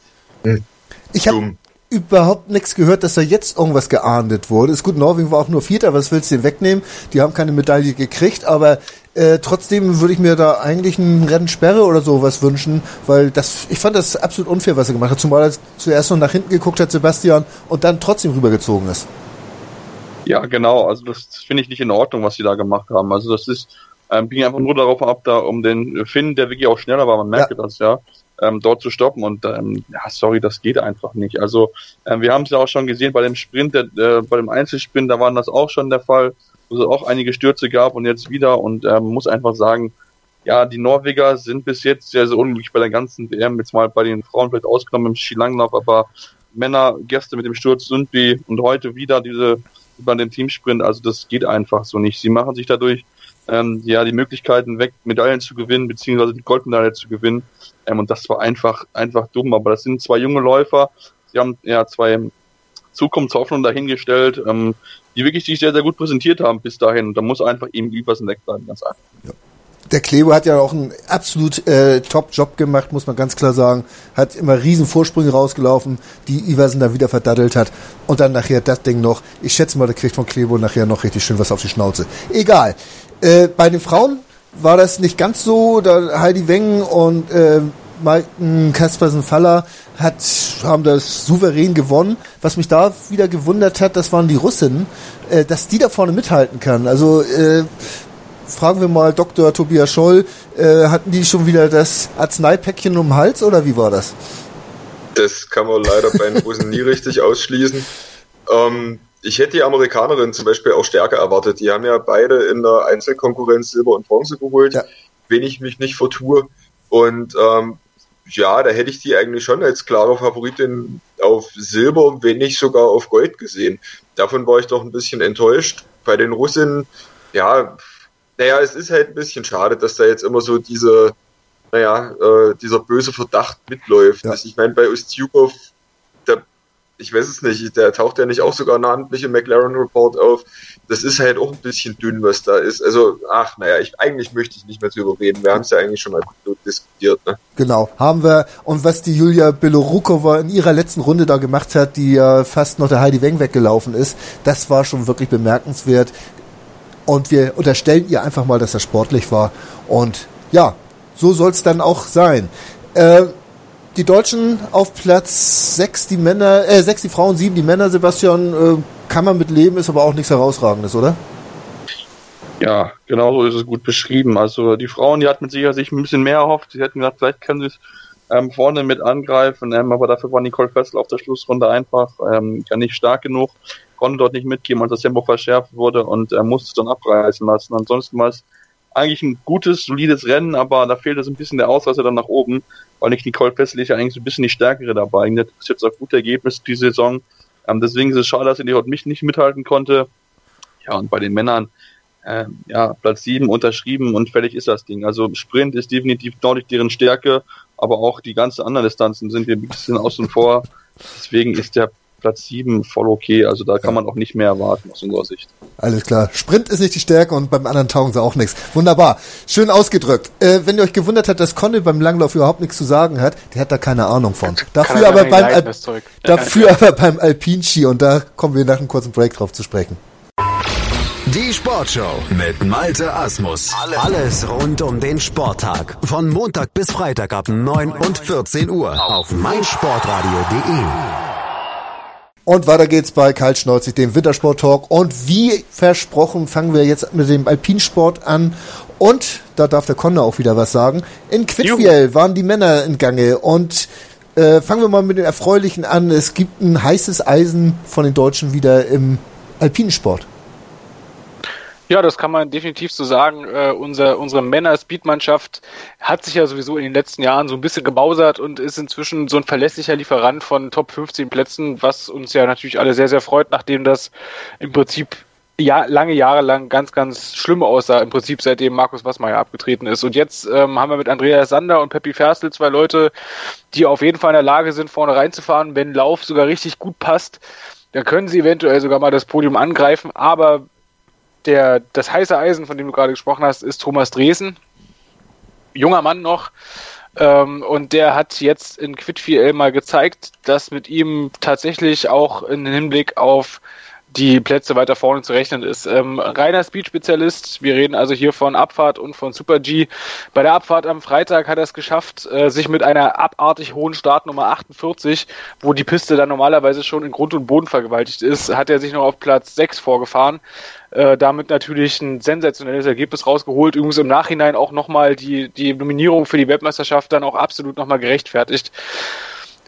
Hm. Ich habe überhaupt nichts gehört, dass da jetzt irgendwas geahndet wurde. Ist gut, Norwegen war auch nur Vierter, was willst du denn wegnehmen? Die haben keine Medaille gekriegt, aber äh, trotzdem würde ich mir da eigentlich einen Rennsperre oder sowas wünschen, weil das, ich fand das absolut unfair, was er gemacht hat, zumal er zuerst noch nach hinten geguckt hat, Sebastian, und dann trotzdem rübergezogen ist. Ja, genau, also das finde ich nicht in Ordnung, was sie da gemacht haben. Also das ist, ähm, ging einfach nur darauf ab, da um den Finn, der wirklich auch schneller war, man merkt ja. das ja, ähm, dort zu stoppen. Und ähm, ja, sorry, das geht einfach nicht. Also ähm, wir haben es ja auch schon gesehen bei dem Sprint, der, äh, bei dem Einzelsprint, da waren das auch schon der Fall, wo es auch einige Stürze gab und jetzt wieder. Und ähm, muss einfach sagen, ja, die Norweger sind bis jetzt sehr, sehr unglücklich bei der ganzen WM, jetzt mal bei den Frauen vielleicht ausgenommen im Skilanglauf, aber Männer gestern mit dem Sturz sind wie und heute wieder diese über den Teamsprint, also das geht einfach so nicht. Sie machen sich dadurch ähm, ja die Möglichkeiten weg, Medaillen zu gewinnen, beziehungsweise die Goldmedaille zu gewinnen. Ähm, und das war einfach, einfach dumm. Aber das sind zwei junge Läufer. Sie haben ja zwei Zukunftshoffnungen dahingestellt, ähm, die wirklich sich sehr, sehr gut präsentiert haben bis dahin. Und da muss einfach eben Iversen wegbleiben, ganz einfach. Ja. Der Klebo hat ja auch einen absolut äh, Top-Job gemacht, muss man ganz klar sagen. Hat immer riesen Vorsprünge rausgelaufen, die Iversen da wieder verdaddelt hat. Und dann nachher das Ding noch. Ich schätze mal, der kriegt von Klebo nachher noch richtig schön was auf die Schnauze. Egal. Äh, bei den Frauen war das nicht ganz so. Da Heidi Wengen und äh, Maiten Kaspersen-Faller hat, haben das souverän gewonnen. Was mich da wieder gewundert hat, das waren die Russinnen, äh, dass die da vorne mithalten kann. Also äh, fragen wir mal Dr. Tobias Scholl, äh, hatten die schon wieder das Arzneipäckchen um den Hals oder wie war das? Das kann man leider bei den Russen nie richtig ausschließen. Ähm, ich hätte die Amerikanerinnen zum Beispiel auch stärker erwartet. Die haben ja beide in der Einzelkonkurrenz Silber und Bronze geholt, ja. wenn ich mich nicht vertue. Und ähm, ja, da hätte ich die eigentlich schon als klare Favoritin auf Silber, wenn nicht sogar auf Gold gesehen. Davon war ich doch ein bisschen enttäuscht. Bei den Russinnen, ja, naja, es ist halt ein bisschen schade, dass da jetzt immer so diese naja, äh, dieser böse Verdacht mitläuft. Ja. Also ich meine, bei Ustjukov, ich weiß es nicht, der taucht ja nicht auch sogar namentlich im McLaren Report auf. Das ist halt auch ein bisschen dünn, was da ist. Also, ach, naja, ich, eigentlich möchte ich nicht mehr drüber reden. Wir haben es ja eigentlich schon mal diskutiert. Ne? Genau, haben wir. Und was die Julia Belorukova in ihrer letzten Runde da gemacht hat, die ja fast noch der Heidi Weng weggelaufen ist, das war schon wirklich bemerkenswert. Und wir unterstellen ihr einfach mal, dass er sportlich war. Und ja, so soll es dann auch sein. Äh, die Deutschen auf Platz 6, die Männer, äh, 6 die Frauen, 7 die Männer, Sebastian, äh, kann man mit leben, ist aber auch nichts Herausragendes, oder? Ja, genau so ist es gut beschrieben. Also die Frauen, die hatten mit Sicherheit sich ein bisschen mehr erhofft. Sie hätten gesagt, vielleicht können sie es ähm, vorne mit angreifen, ähm, aber dafür war Nicole Fessel auf der Schlussrunde einfach ähm, ja nicht stark genug, konnte dort nicht mitgehen, als das Tempo verschärft wurde und äh, musste es dann abreißen lassen. Ansonsten war es eigentlich ein gutes, solides Rennen, aber da fehlt so ein bisschen der Ausreißer dann nach oben, weil nicht Nicole Fessel ist ja eigentlich so ein bisschen die stärkere dabei. Das ist jetzt auch gute Ergebnis die Saison. Ähm, deswegen ist es schade, dass sie heute mich nicht mithalten konnte. Ja, und bei den Männern, äh, ja, Platz 7 unterschrieben und fertig ist das Ding. Also Sprint ist definitiv deutlich deren Stärke, aber auch die ganzen anderen Distanzen sind wir ein bisschen außen vor. Deswegen ist der Platz 7 voll okay. Also da kann man auch nicht mehr erwarten aus unserer Sicht. Alles klar. Sprint ist nicht die Stärke und beim anderen taugen sie auch nichts. Wunderbar. Schön ausgedrückt. Äh, wenn ihr euch gewundert habt, dass Conny beim Langlauf überhaupt nichts zu sagen hat, der hat da keine Ahnung von. Dafür aber beim, Al dafür aber beim Alpinski und da kommen wir nach einem kurzen Break drauf zu sprechen. Die Sportshow mit Malte Asmus. Alles rund um den Sporttag. Von Montag bis Freitag ab 9 und 14 Uhr auf meinsportradio.de. Und weiter geht's bei Karl Schneuzig, dem Wintersport-Talk. Und wie versprochen fangen wir jetzt mit dem Alpinsport an. Und da darf der Conner auch wieder was sagen. In Quidfiel waren die Männer in Gange. Und äh, fangen wir mal mit den Erfreulichen an. Es gibt ein heißes Eisen von den Deutschen wieder im Alpinsport. Ja, das kann man definitiv so sagen. Äh, unser, unsere Männer-Speed-Mannschaft hat sich ja sowieso in den letzten Jahren so ein bisschen gebausert und ist inzwischen so ein verlässlicher Lieferant von Top 15 Plätzen, was uns ja natürlich alle sehr, sehr freut, nachdem das im Prinzip ja, lange Jahre lang ganz, ganz schlimm aussah, im Prinzip seitdem Markus Wassmeier abgetreten ist. Und jetzt ähm, haben wir mit Andreas Sander und Peppi Ferstl zwei Leute, die auf jeden Fall in der Lage sind, vorne reinzufahren. Wenn Lauf sogar richtig gut passt, dann können sie eventuell sogar mal das Podium angreifen. Aber der, das heiße Eisen, von dem du gerade gesprochen hast, ist Thomas Dresen. Junger Mann noch. Ähm, und der hat jetzt in Quid 4L mal gezeigt, dass mit ihm tatsächlich auch im Hinblick auf die Plätze weiter vorne zu rechnen ist. Ähm, reiner Speed-Spezialist. Wir reden also hier von Abfahrt und von Super G. Bei der Abfahrt am Freitag hat er es geschafft, äh, sich mit einer abartig hohen Startnummer 48, wo die Piste dann normalerweise schon in Grund und Boden vergewaltigt ist, hat er sich noch auf Platz 6 vorgefahren. Äh, damit natürlich ein sensationelles Ergebnis rausgeholt. Übrigens im Nachhinein auch nochmal die, die Nominierung für die Weltmeisterschaft dann auch absolut nochmal gerechtfertigt.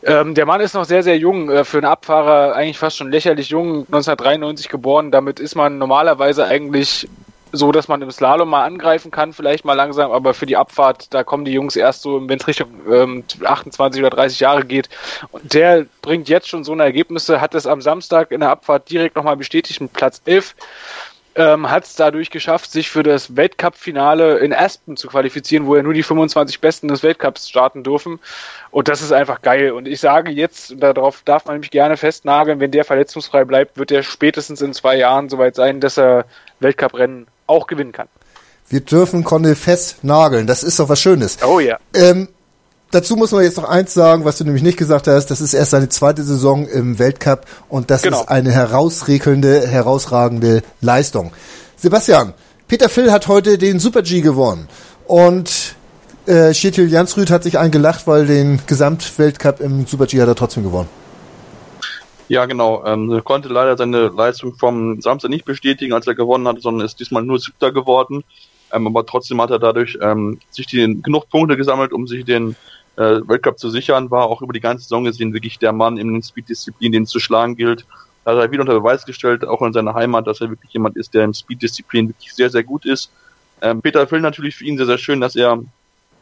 Ähm, der Mann ist noch sehr, sehr jung, äh, für einen Abfahrer eigentlich fast schon lächerlich jung, 1993 geboren. Damit ist man normalerweise eigentlich so, dass man im Slalom mal angreifen kann, vielleicht mal langsam, aber für die Abfahrt, da kommen die Jungs erst so, wenn es Richtung ähm, 28 oder 30 Jahre geht. Und der bringt jetzt schon so eine Ergebnisse, hat es am Samstag in der Abfahrt direkt nochmal bestätigt mit Platz 11 ähm, hat es dadurch geschafft, sich für das Weltcup-Finale in Aspen zu qualifizieren, wo ja nur die 25 Besten des Weltcups starten dürfen. Und das ist einfach geil. Und ich sage jetzt, darauf darf man nämlich gerne festnageln, wenn der verletzungsfrei bleibt, wird er spätestens in zwei Jahren soweit sein, dass er Weltcup-Rennen auch gewinnen kann. Wir dürfen Conde festnageln. Das ist doch was Schönes. Oh ja. Ähm, dazu muss man jetzt noch eins sagen, was du nämlich nicht gesagt hast. Das ist erst seine zweite Saison im Weltcup und das genau. ist eine herausregelnde, herausragende Leistung. Sebastian, Peter Phil hat heute den Super G gewonnen und äh, Schetil Jansrud hat sich eingelacht, weil den Gesamtweltcup im Super G hat er trotzdem gewonnen. Ja, genau. Ähm, er konnte leider seine Leistung vom Samstag nicht bestätigen, als er gewonnen hat, sondern ist diesmal nur Siebter geworden. Ähm, aber trotzdem hat er dadurch ähm, sich die, genug Punkte gesammelt, um sich den äh, Weltcup zu sichern, war auch über die ganze Saison gesehen wirklich der Mann in den Speed-Disziplinen, den es zu schlagen gilt. Da hat er wieder unter Beweis gestellt, auch in seiner Heimat, dass er wirklich jemand ist, der im Speed-Disziplin wirklich sehr, sehr gut ist. Ähm, Peter Phil natürlich für ihn sehr, sehr schön, dass er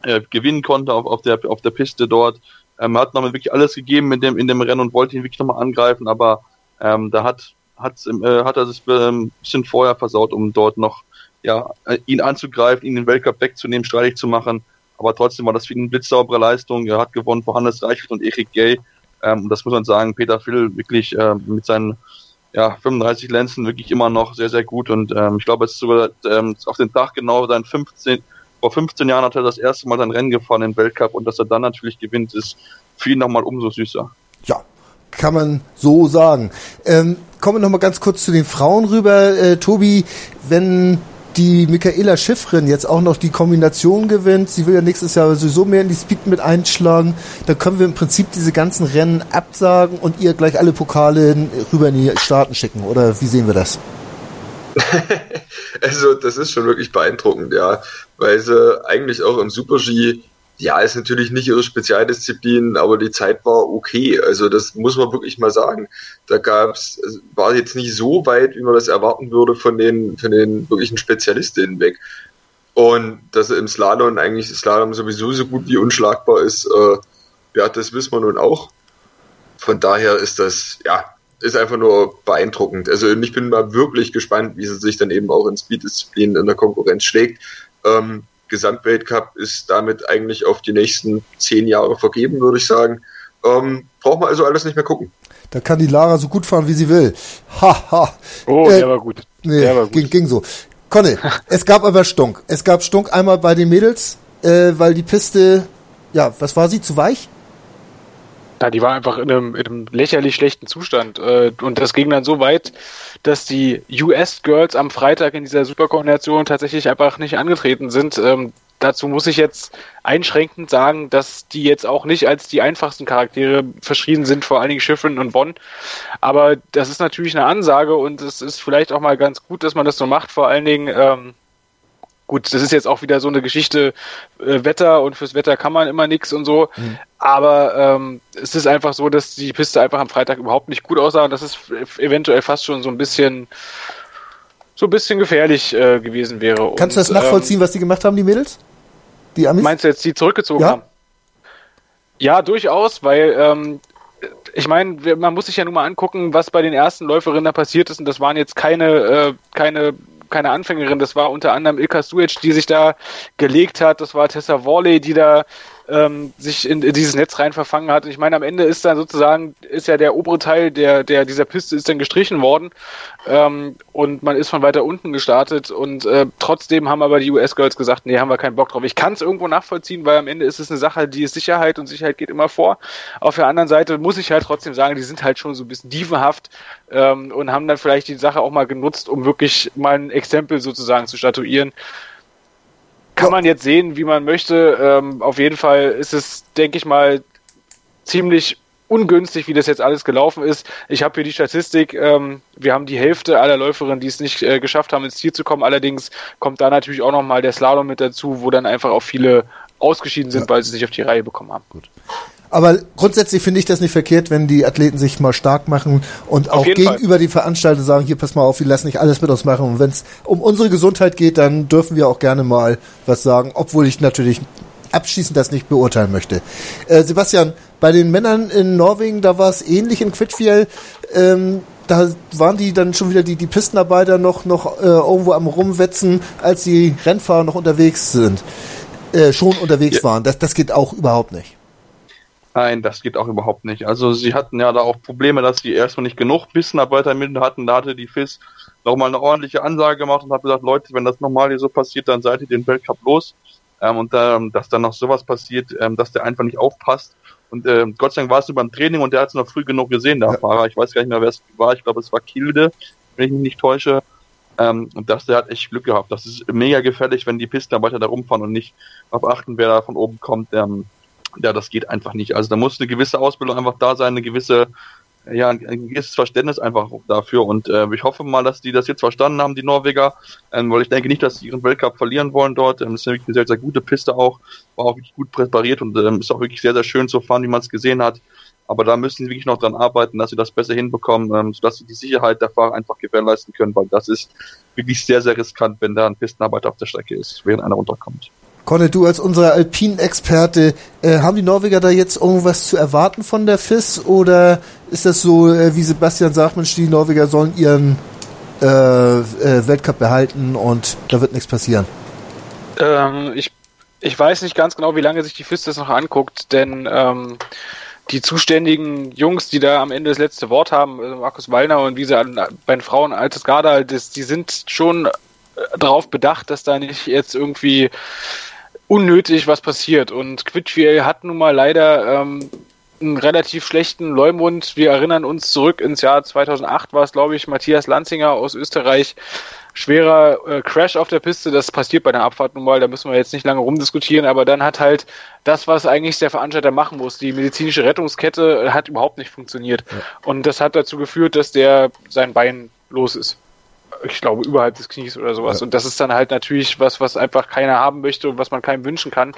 äh, gewinnen konnte auf, auf, der, auf der Piste dort. Ähm, er hat nochmal wirklich alles gegeben in dem, in dem Rennen und wollte ihn wirklich nochmal angreifen, aber ähm, da hat, hat, äh, hat er sich ein bisschen vorher versaut, um dort noch ja, äh, ihn anzugreifen, ihn den Weltcup wegzunehmen, streitig zu machen. Aber trotzdem war das für ihn eine blitzsaubere Leistung. Er hat gewonnen vor Hannes Reichelt und Erik Gay. Ähm, das muss man sagen, Peter Phil wirklich äh, mit seinen ja, 35 Lenzen wirklich immer noch sehr, sehr gut und ähm, ich glaube, es ist sogar ähm, auf den Tag genau sein 15, vor 15 Jahren hat er das erste Mal sein Rennen gefahren im Weltcup und dass er dann natürlich gewinnt, ist für ihn nochmal umso süßer. Ja, kann man so sagen. Ähm, kommen wir nochmal ganz kurz zu den Frauen rüber. Äh, Tobi, wenn die Michaela Schiffrin jetzt auch noch die Kombination gewinnt, sie will ja nächstes Jahr sowieso mehr in die Speed mit einschlagen, dann können wir im Prinzip diese ganzen Rennen absagen und ihr gleich alle Pokale rüber in die Staaten schicken. Oder wie sehen wir das? also das ist schon wirklich beeindruckend, ja, weil sie eigentlich auch im Super-G ja, ist natürlich nicht ihre Spezialdisziplin, aber die Zeit war okay. Also das muss man wirklich mal sagen. Da gab's, war jetzt nicht so weit, wie man das erwarten würde von den, von den wirklichen Spezialistinnen weg. Und dass im Slalom eigentlich Slalom sowieso so gut wie unschlagbar ist, äh, ja, das wissen wir nun auch. Von daher ist das, ja, ist einfach nur beeindruckend. Also ich bin mal wirklich gespannt, wie sie sich dann eben auch in Speed-Disziplinen in der Konkurrenz schlägt. Ähm, Gesamtweltcup ist damit eigentlich auf die nächsten zehn Jahre vergeben, würde ich sagen. Ähm, braucht man also alles nicht mehr gucken. Da kann die Lara so gut fahren, wie sie will. Ha, ha. Oh, äh, der war gut. Nee, der war gut. Ging, ging so. Conny, es gab aber Stunk. Es gab Stunk einmal bei den Mädels, äh, weil die Piste, ja, was war sie, zu weich? Ja, die war einfach in einem, in einem lächerlich schlechten Zustand. Äh, und das ging dann so weit, dass die US-Girls am Freitag in dieser Superkoordination tatsächlich einfach nicht angetreten sind. Ähm, dazu muss ich jetzt einschränkend sagen, dass die jetzt auch nicht als die einfachsten Charaktere verschrien sind, vor allen Dingen Schiffrin und Bonn. Aber das ist natürlich eine Ansage und es ist vielleicht auch mal ganz gut, dass man das so macht, vor allen Dingen, ähm, Gut, das ist jetzt auch wieder so eine Geschichte äh, Wetter und fürs Wetter kann man immer nichts und so. Mhm. Aber ähm, es ist einfach so, dass die Piste einfach am Freitag überhaupt nicht gut aussah und das ist eventuell fast schon so ein bisschen so ein bisschen gefährlich äh, gewesen wäre. Kannst und, du das nachvollziehen, ähm, was die gemacht haben, die Mädels? Die Amis? Meinst du jetzt, die zurückgezogen ja? haben? Ja, durchaus, weil ähm, ich meine, man muss sich ja nun mal angucken, was bei den ersten Läuferinnen da passiert ist und das waren jetzt keine, äh, keine keine Anfängerin, das war unter anderem Ilka Suic, die sich da gelegt hat, das war Tessa Worley, die da ähm, sich in, in, dieses Netz rein verfangen hat. Ich meine, am Ende ist dann sozusagen, ist ja der obere Teil der, der dieser Piste ist dann gestrichen worden ähm, und man ist von weiter unten gestartet und äh, trotzdem haben aber die US-Girls gesagt, nee, haben wir keinen Bock drauf. Ich kann es irgendwo nachvollziehen, weil am Ende ist es eine Sache, die ist Sicherheit und Sicherheit geht immer vor. Auf der anderen Seite muss ich halt trotzdem sagen, die sind halt schon so ein bisschen dievenhaft ähm, und haben dann vielleicht die Sache auch mal genutzt, um wirklich mal ein Exempel sozusagen zu statuieren kann man jetzt sehen, wie man möchte. Ähm, auf jeden Fall ist es, denke ich mal, ziemlich ungünstig, wie das jetzt alles gelaufen ist. Ich habe hier die Statistik, ähm, wir haben die Hälfte aller Läuferinnen, die es nicht äh, geschafft haben, ins Ziel zu kommen. Allerdings kommt da natürlich auch nochmal der Slalom mit dazu, wo dann einfach auch viele ausgeschieden sind, ja. weil sie es nicht auf die Reihe bekommen haben. Gut. Aber grundsätzlich finde ich das nicht verkehrt, wenn die Athleten sich mal stark machen und auch gegenüber Fall. die Veranstalter sagen, hier pass mal auf, wir lassen nicht alles mit uns machen. Und wenn es um unsere Gesundheit geht, dann dürfen wir auch gerne mal was sagen, obwohl ich natürlich abschließend das nicht beurteilen möchte. Äh, Sebastian, bei den Männern in Norwegen, da war es ähnlich in Quidfjell. Ähm, da waren die dann schon wieder die, die Pistenarbeiter noch, noch äh, irgendwo am Rumwetzen, als die Rennfahrer noch unterwegs sind, äh, schon unterwegs ja. waren. Das, das geht auch überhaupt nicht. Nein, das geht auch überhaupt nicht. Also sie hatten ja da auch Probleme, dass sie erstmal nicht genug Bissenarbeiter mit hatten. Da hatte die FIS nochmal eine ordentliche Ansage gemacht und hat gesagt, Leute, wenn das nochmal hier so passiert, dann seid ihr den Weltcup los. Ähm, und ähm, dass dann noch sowas passiert, ähm, dass der einfach nicht aufpasst. Und ähm, Gott sei Dank war es nur beim Training und der hat es noch früh genug gesehen, der ja. Fahrer. Ich weiß gar nicht mehr, wer es war. Ich glaube, es war Kilde, wenn ich mich nicht täusche. Ähm, und das, der hat echt Glück gehabt. Das ist mega gefährlich, wenn die Pistenarbeiter da rumfahren und nicht auf achten, wer da von oben kommt. Ähm, ja, das geht einfach nicht. Also da muss eine gewisse Ausbildung einfach da sein, eine gewisse, ja, ein gewisses Verständnis einfach dafür. Und äh, ich hoffe mal, dass die das jetzt verstanden haben, die Norweger, ähm, weil ich denke nicht, dass sie ihren Weltcup verlieren wollen dort. Ähm, das ist wirklich eine sehr, sehr gute Piste auch, war auch wirklich gut präpariert und ähm, ist auch wirklich sehr, sehr schön zu fahren, wie man es gesehen hat. Aber da müssen sie wirklich noch dran arbeiten, dass sie das besser hinbekommen, ähm, sodass sie die Sicherheit der Fahrer einfach gewährleisten können, weil das ist wirklich sehr, sehr riskant, wenn da ein Pistenarbeiter auf der Strecke ist, während einer runterkommt. Conny, du als unser Alpin-Experte, äh, haben die Norweger da jetzt irgendwas zu erwarten von der FIS oder ist das so, äh, wie Sebastian sagt, Mensch, die Norweger sollen ihren äh, äh, Weltcup behalten und da wird nichts passieren? Ähm, ich Ich weiß nicht ganz genau, wie lange sich die FIS das noch anguckt, denn ähm, die zuständigen Jungs, die da am Ende das letzte Wort haben, also Markus Wallner und wie sie an, bei den Frauen altes Garda, das, die sind schon äh, darauf bedacht, dass da nicht jetzt irgendwie unnötig was passiert. Und Quidfiel hat nun mal leider ähm, einen relativ schlechten Leumund. Wir erinnern uns zurück ins Jahr 2008 war es, glaube ich, Matthias Lanzinger aus Österreich. Schwerer äh, Crash auf der Piste, das passiert bei der Abfahrt nun mal, da müssen wir jetzt nicht lange rumdiskutieren, aber dann hat halt das, was eigentlich der Veranstalter machen muss, die medizinische Rettungskette, äh, hat überhaupt nicht funktioniert. Ja. Und das hat dazu geführt, dass der sein Bein los ist ich glaube, überhalb des Knies oder sowas. Ja. Und das ist dann halt natürlich was, was einfach keiner haben möchte und was man keinem wünschen kann.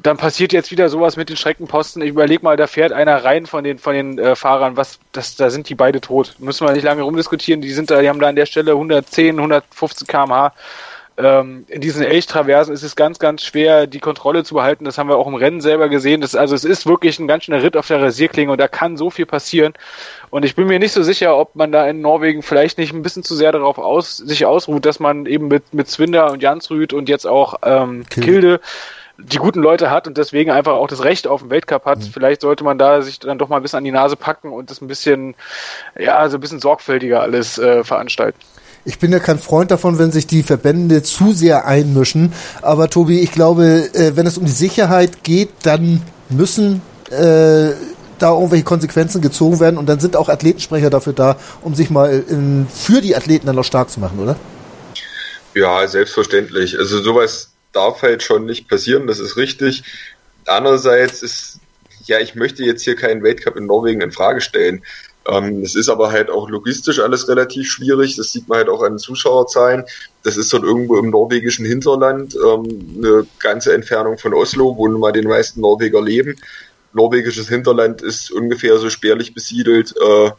Dann passiert jetzt wieder sowas mit den Streckenposten. Ich überlege mal, da fährt einer rein von den von den äh, Fahrern, was das da sind die beide tot. Müssen wir nicht lange rumdiskutieren. Die sind da, die haben da an der Stelle 110, 115 km/h ähm, in diesen Elch-Traversen ist es ganz, ganz schwer, die Kontrolle zu behalten. Das haben wir auch im Rennen selber gesehen. Das, also es ist wirklich ein ganz schöner Ritt auf der Rasierklinge und da kann so viel passieren. Und ich bin mir nicht so sicher, ob man da in Norwegen vielleicht nicht ein bisschen zu sehr darauf aus, sich ausruht, dass man eben mit, mit Zwinder und Jansrud und jetzt auch ähm, Kilde. Kilde die guten Leute hat und deswegen einfach auch das Recht auf den Weltcup hat. Mhm. Vielleicht sollte man da sich dann doch mal ein bisschen an die Nase packen und das ein bisschen, ja, so ein bisschen sorgfältiger alles äh, veranstalten. Ich bin ja kein Freund davon, wenn sich die Verbände zu sehr einmischen. Aber Tobi, ich glaube, äh, wenn es um die Sicherheit geht, dann müssen äh, da irgendwelche Konsequenzen gezogen werden und dann sind auch Athletensprecher dafür da, um sich mal in, für die Athleten dann noch stark zu machen, oder? Ja, selbstverständlich. Also sowas darf halt schon nicht passieren, das ist richtig. Andererseits ist, ja, ich möchte jetzt hier keinen Weltcup in Norwegen in Frage stellen. Ähm, es ist aber halt auch logistisch alles relativ schwierig. Das sieht man halt auch an den Zuschauerzahlen. Das ist dort irgendwo im norwegischen Hinterland, ähm, eine ganze Entfernung von Oslo, wo nun mal die meisten Norweger leben. Norwegisches Hinterland ist ungefähr so spärlich besiedelt. Äh,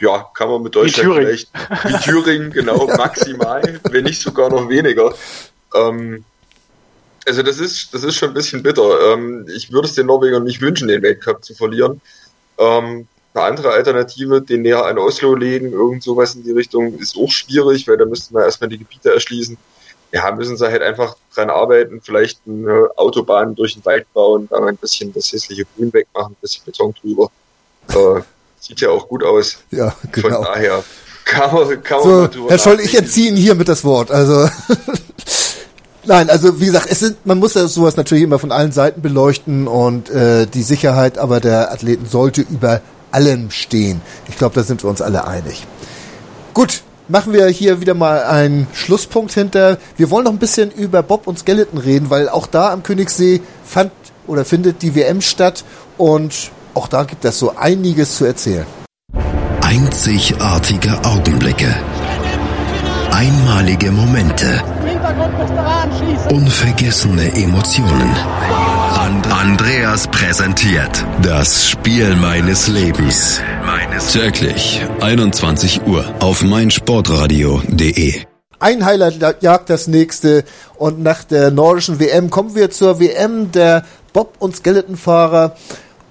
ja, kann man mit Deutschland vielleicht wie Thüringen, genau, maximal, wenn nicht sogar noch weniger. Ähm, also das ist, das ist schon ein bisschen bitter. Ähm, ich würde es den Norwegern nicht wünschen, den Weltcup zu verlieren. Ähm, eine andere Alternative, den näher an Oslo legen, irgend sowas in die Richtung, ist auch schwierig, weil da müssten wir erstmal die Gebiete erschließen. Ja, müssen sie halt einfach dran arbeiten, vielleicht eine Autobahn durch den Wald bauen, da mal ein bisschen das hässliche Grün wegmachen, ein bisschen Beton drüber. Äh, sieht ja auch gut aus. Ja, genau. Von daher kann man, kann man so, Herr Scholl, ich entziehe Ihnen hiermit das Wort. Also Nein, also wie gesagt, es sind, man muss ja sowas natürlich immer von allen Seiten beleuchten und äh, die Sicherheit aber der Athleten sollte über allem stehen. Ich glaube, da sind wir uns alle einig. Gut, machen wir hier wieder mal einen Schlusspunkt hinter. Wir wollen noch ein bisschen über Bob und Skeleton reden, weil auch da am Königssee fand oder findet die WM statt und auch da gibt es so einiges zu erzählen. Einzigartige Augenblicke. Einmalige Momente. Unvergessene Emotionen. Andreas präsentiert das Spiel meines Lebens. Täglich 21 Uhr auf meinsportradio.de. Ein Highlight jagt das nächste und nach der nordischen WM kommen wir zur WM der Bob- und Skeletonfahrer.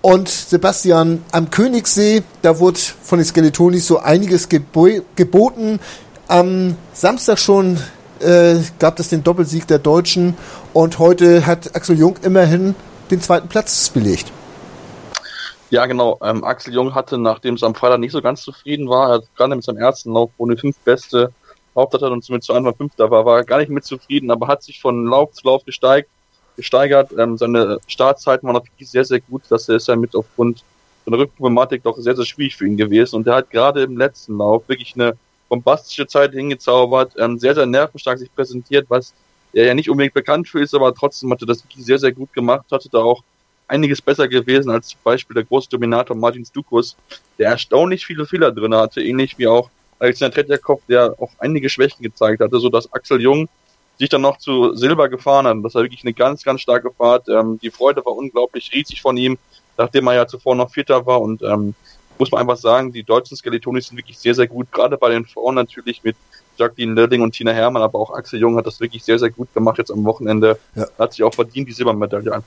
Und Sebastian, am Königssee, da wurde von den Skeletonis so einiges gebo geboten. Am Samstag schon äh, gab es den Doppelsieg der Deutschen und heute hat Axel Jung immerhin den zweiten Platz belegt. Ja, genau. Ähm, Axel Jung hatte, nachdem es am Freitag nicht so ganz zufrieden war, er gerade mit seinem ersten Lauf, wo eine fünf beste Hauptstadt und somit zu Anfang Fünfter war, war gar nicht mit zufrieden, aber hat sich von Lauf zu Lauf gesteigt, gesteigert. Ähm, seine Startzeiten waren natürlich sehr, sehr gut. Das ist ja mit aufgrund seiner Rückproblematik doch sehr, sehr schwierig für ihn gewesen. Und er hat gerade im letzten Lauf wirklich eine bombastische Zeit hingezaubert, ähm, sehr, sehr nervenstark sich präsentiert, was er ja nicht unbedingt bekannt für ist, aber trotzdem hatte das wirklich sehr, sehr gut gemacht, hatte da auch einiges besser gewesen als zum Beispiel der große Dominator Martin Stukus, der erstaunlich viele Fehler drin hatte, ähnlich wie auch Alexander Tretjakov, der auch einige Schwächen gezeigt hatte, so dass Axel Jung sich dann noch zu Silber gefahren hat. Das war wirklich eine ganz, ganz starke Fahrt. Ähm, die Freude war unglaublich riesig von ihm, nachdem er ja zuvor noch Vierter war und ähm, muss man einfach sagen, die deutschen Skeletonis sind wirklich sehr, sehr gut, gerade bei den Frauen natürlich mit Jacqueline Lilling und Tina Hermann, aber auch Axel Jung hat das wirklich sehr, sehr gut gemacht jetzt am Wochenende. Ja. Hat sich auch verdient, die Silbermedaille an.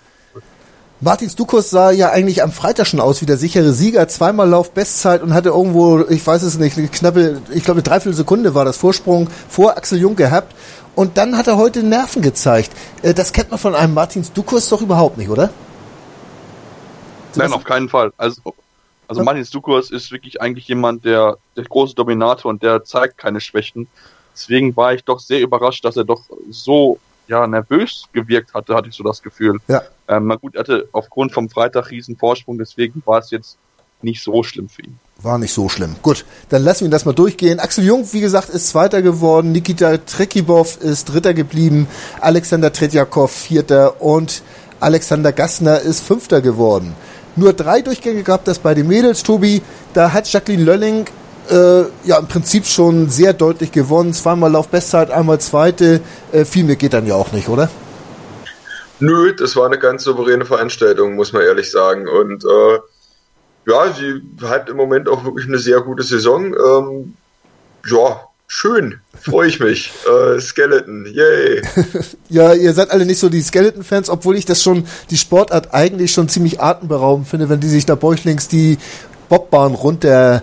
Martin Stukus sah ja eigentlich am Freitag schon aus wie der sichere Sieger, zweimal Lauf Bestzeit und hatte irgendwo, ich weiß es nicht, eine knappe, ich glaube eine Dreiviertelsekunde war das Vorsprung vor Axel Jung gehabt. Und dann hat er heute Nerven gezeigt. Äh, das kennt man von einem Martin Stukus doch überhaupt nicht, oder? Nein, auf keinen Fall. Also, also Martin Stukus ist wirklich eigentlich jemand, der der große Dominator und der zeigt keine Schwächen. Deswegen war ich doch sehr überrascht, dass er doch so ja, nervös gewirkt hatte, hatte ich so das Gefühl. Ja. Ähm, na gut, er hatte aufgrund vom Freitag riesen Vorsprung, deswegen war es jetzt nicht so schlimm für ihn. War nicht so schlimm. Gut, dann lassen wir das mal durchgehen. Axel Jung, wie gesagt, ist Zweiter geworden. Nikita Trekibov ist Dritter geblieben. Alexander Tretjakov Vierter und Alexander Gassner ist Fünfter geworden. Nur drei Durchgänge gab das bei den Mädels, Tobi. Da hat Jacqueline Lölling äh, ja im Prinzip schon sehr deutlich gewonnen. Zweimal Lauf Bestzeit, einmal Zweite. Äh, viel mehr geht dann ja auch nicht, oder? Nö, das war eine ganz souveräne Veranstaltung, muss man ehrlich sagen. Und äh, ja, sie hat im Moment auch wirklich eine sehr gute Saison. Ähm, ja, schön, freue ich mich. äh, Skeleton, yay. ja, ihr seid alle nicht so die Skeleton-Fans, obwohl ich das schon, die Sportart eigentlich schon ziemlich atemberaubend finde, wenn die sich da bäuchlings die Bobbahn runter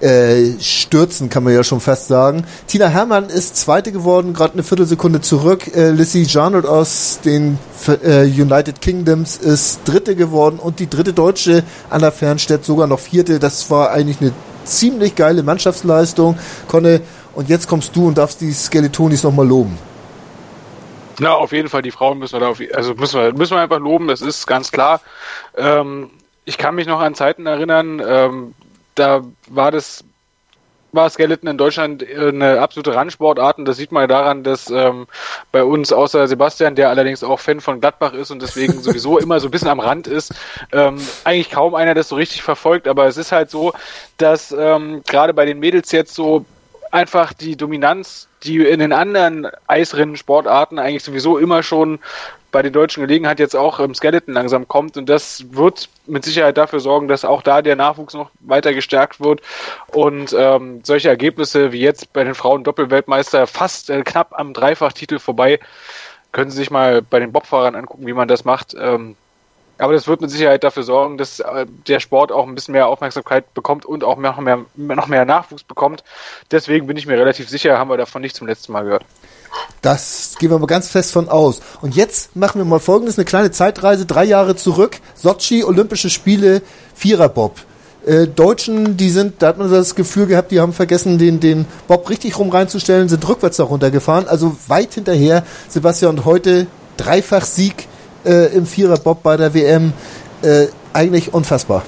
äh, stürzen, kann man ja schon fast sagen. Tina Hermann ist Zweite geworden, gerade eine Viertelsekunde zurück. Äh, Lissy Jarnold aus den äh, United Kingdoms ist Dritte geworden und die dritte Deutsche, Anna Fernstedt, sogar noch Vierte. Das war eigentlich eine ziemlich geile Mannschaftsleistung. Conne, und jetzt kommst du und darfst die Skeletonis nochmal loben. Na, auf jeden Fall, die Frauen müssen wir da auf, also müssen wir, müssen wir einfach loben, das ist ganz klar. Ähm, ich kann mich noch an Zeiten erinnern, ähm, da war das war Skeleton in Deutschland eine absolute Randsportart und das sieht man daran, dass ähm, bei uns außer Sebastian, der allerdings auch Fan von Gladbach ist und deswegen sowieso immer so ein bisschen am Rand ist, ähm, eigentlich kaum einer das so richtig verfolgt, aber es ist halt so, dass ähm, gerade bei den Mädels jetzt so einfach die Dominanz, die in den anderen Eisrennen-Sportarten eigentlich sowieso immer schon bei den deutschen Gelegenheit jetzt auch im Skeleton langsam kommt und das wird mit Sicherheit dafür sorgen, dass auch da der Nachwuchs noch weiter gestärkt wird und ähm, solche Ergebnisse wie jetzt bei den Frauen Doppelweltmeister fast äh, knapp am Dreifachtitel vorbei, können Sie sich mal bei den Bobfahrern angucken, wie man das macht. Ähm, aber das wird mit Sicherheit dafür sorgen, dass äh, der Sport auch ein bisschen mehr Aufmerksamkeit bekommt und auch noch mehr, noch mehr Nachwuchs bekommt. Deswegen bin ich mir relativ sicher, haben wir davon nicht zum letzten Mal gehört. Das gehen wir mal ganz fest von aus. Und jetzt machen wir mal folgendes, eine kleine Zeitreise, drei Jahre zurück. Sochi, Olympische Spiele, Viererbob. Äh, Deutschen, die sind, da hat man das Gefühl gehabt, die haben vergessen, den, den Bob richtig rum reinzustellen, sind rückwärts da runtergefahren, also weit hinterher. Sebastian, heute Dreifach-Sieg äh, im Viererbob bei der WM. Äh, eigentlich unfassbar.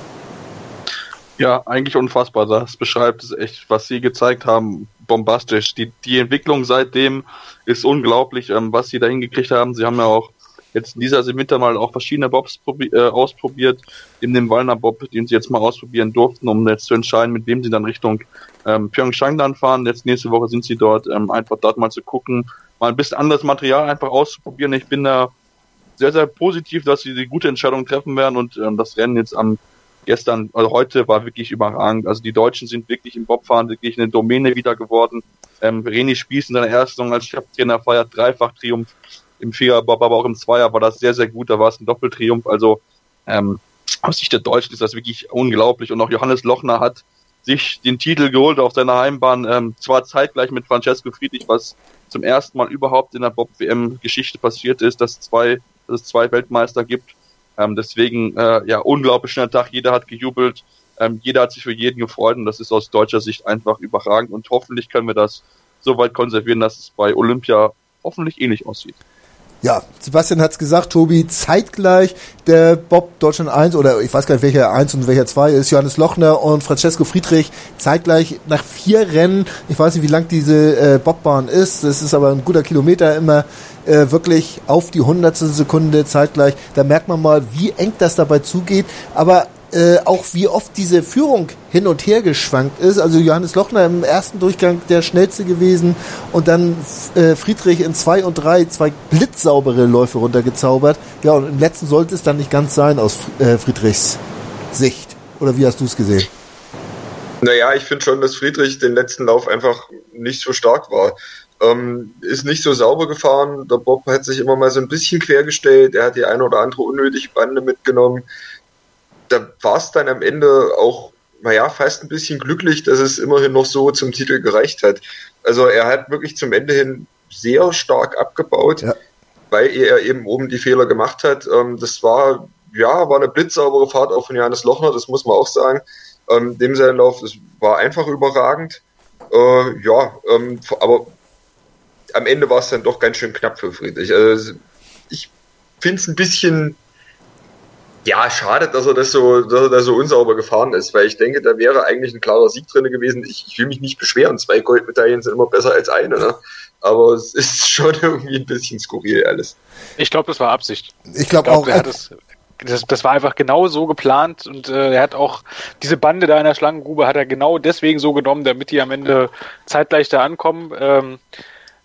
Ja, eigentlich unfassbar. Das beschreibt es echt, was sie gezeigt haben, bombastisch. Die, die Entwicklung seitdem ist unglaublich, ähm, was sie da hingekriegt haben. Sie haben ja auch jetzt in dieser Winter mal auch verschiedene Bobs äh, ausprobiert, in dem Wallner Bob, den sie jetzt mal ausprobieren durften, um jetzt zu entscheiden, mit wem sie dann Richtung ähm, Pyeongchang dann fahren. Jetzt nächste Woche sind sie dort, ähm, einfach dort mal zu gucken, mal ein bisschen anderes Material einfach auszuprobieren. Ich bin da sehr, sehr positiv, dass sie die gute Entscheidung treffen werden und ähm, das Rennen jetzt am gestern, also heute war wirklich überragend. Also die Deutschen sind wirklich im Bobfahren wirklich eine Domäne wieder geworden. Ähm, René Spieß in seiner ersten Saison als Cheftrainer feiert dreifach Triumph im Viererbob, aber auch im Zweier war das sehr, sehr gut. Da war es ein Doppeltriumph. Also ähm, aus Sicht der Deutschen ist das wirklich unglaublich. Und auch Johannes Lochner hat sich den Titel geholt auf seiner Heimbahn, ähm, zwar zeitgleich mit Francesco Friedrich, was zum ersten Mal überhaupt in der Bob-WM-Geschichte passiert ist, dass zwei, es zwei Weltmeister gibt. Ähm, deswegen, äh, ja, unglaublich schöner Tag. Jeder hat gejubelt. Ähm, jeder hat sich für jeden gefreut und das ist aus deutscher Sicht einfach überragend und hoffentlich können wir das so weit konservieren, dass es bei Olympia hoffentlich ähnlich aussieht. Ja, Sebastian hat's gesagt, Tobi, zeitgleich der Bob Deutschland 1 oder ich weiß gar nicht, welcher 1 und welcher 2 ist, Johannes Lochner und Francesco Friedrich, zeitgleich nach vier Rennen, ich weiß nicht, wie lang diese äh, Bobbahn ist, das ist aber ein guter Kilometer immer, äh, wirklich auf die hundertstel Sekunde zeitgleich, da merkt man mal, wie eng das dabei zugeht, aber äh, auch wie oft diese Führung hin und her geschwankt ist. Also Johannes Lochner im ersten Durchgang der schnellste gewesen und dann äh, Friedrich in zwei und drei zwei blitzsaubere Läufe runtergezaubert. Ja, und im letzten sollte es dann nicht ganz sein aus äh, Friedrichs Sicht. Oder wie hast du es gesehen? Naja, ich finde schon, dass Friedrich den letzten Lauf einfach nicht so stark war. Ähm, ist nicht so sauber gefahren. Der Bob hat sich immer mal so ein bisschen quergestellt. Er hat die eine oder andere unnötige Bande mitgenommen. Da war es dann am Ende auch, naja, fast ein bisschen glücklich, dass es immerhin noch so zum Titel gereicht hat. Also er hat wirklich zum Ende hin sehr stark abgebaut, ja. weil er eben oben die Fehler gemacht hat. Ähm, das war, ja, war eine blitzsaubere Fahrt auch von Johannes Lochner, das muss man auch sagen. Ähm, dem sein Lauf, das war einfach überragend. Äh, ja, ähm, aber am Ende war es dann doch ganz schön knapp für Friedrich. Also ich finde es ein bisschen ja, schade, dass er das so, dass er da so unsauber gefahren ist, weil ich denke, da wäre eigentlich ein klarer Sieg drin gewesen. Ich, ich will mich nicht beschweren, zwei Goldmedaillen sind immer besser als eine, ne? aber es ist schon irgendwie ein bisschen skurril alles. Ich glaube, das war Absicht. Ich glaube glaub, auch. Er hat es das, das war einfach genau so geplant und äh, er hat auch diese Bande da in der Schlangengrube hat er genau deswegen so genommen, damit die am Ende zeitgleich da ankommen. Ähm,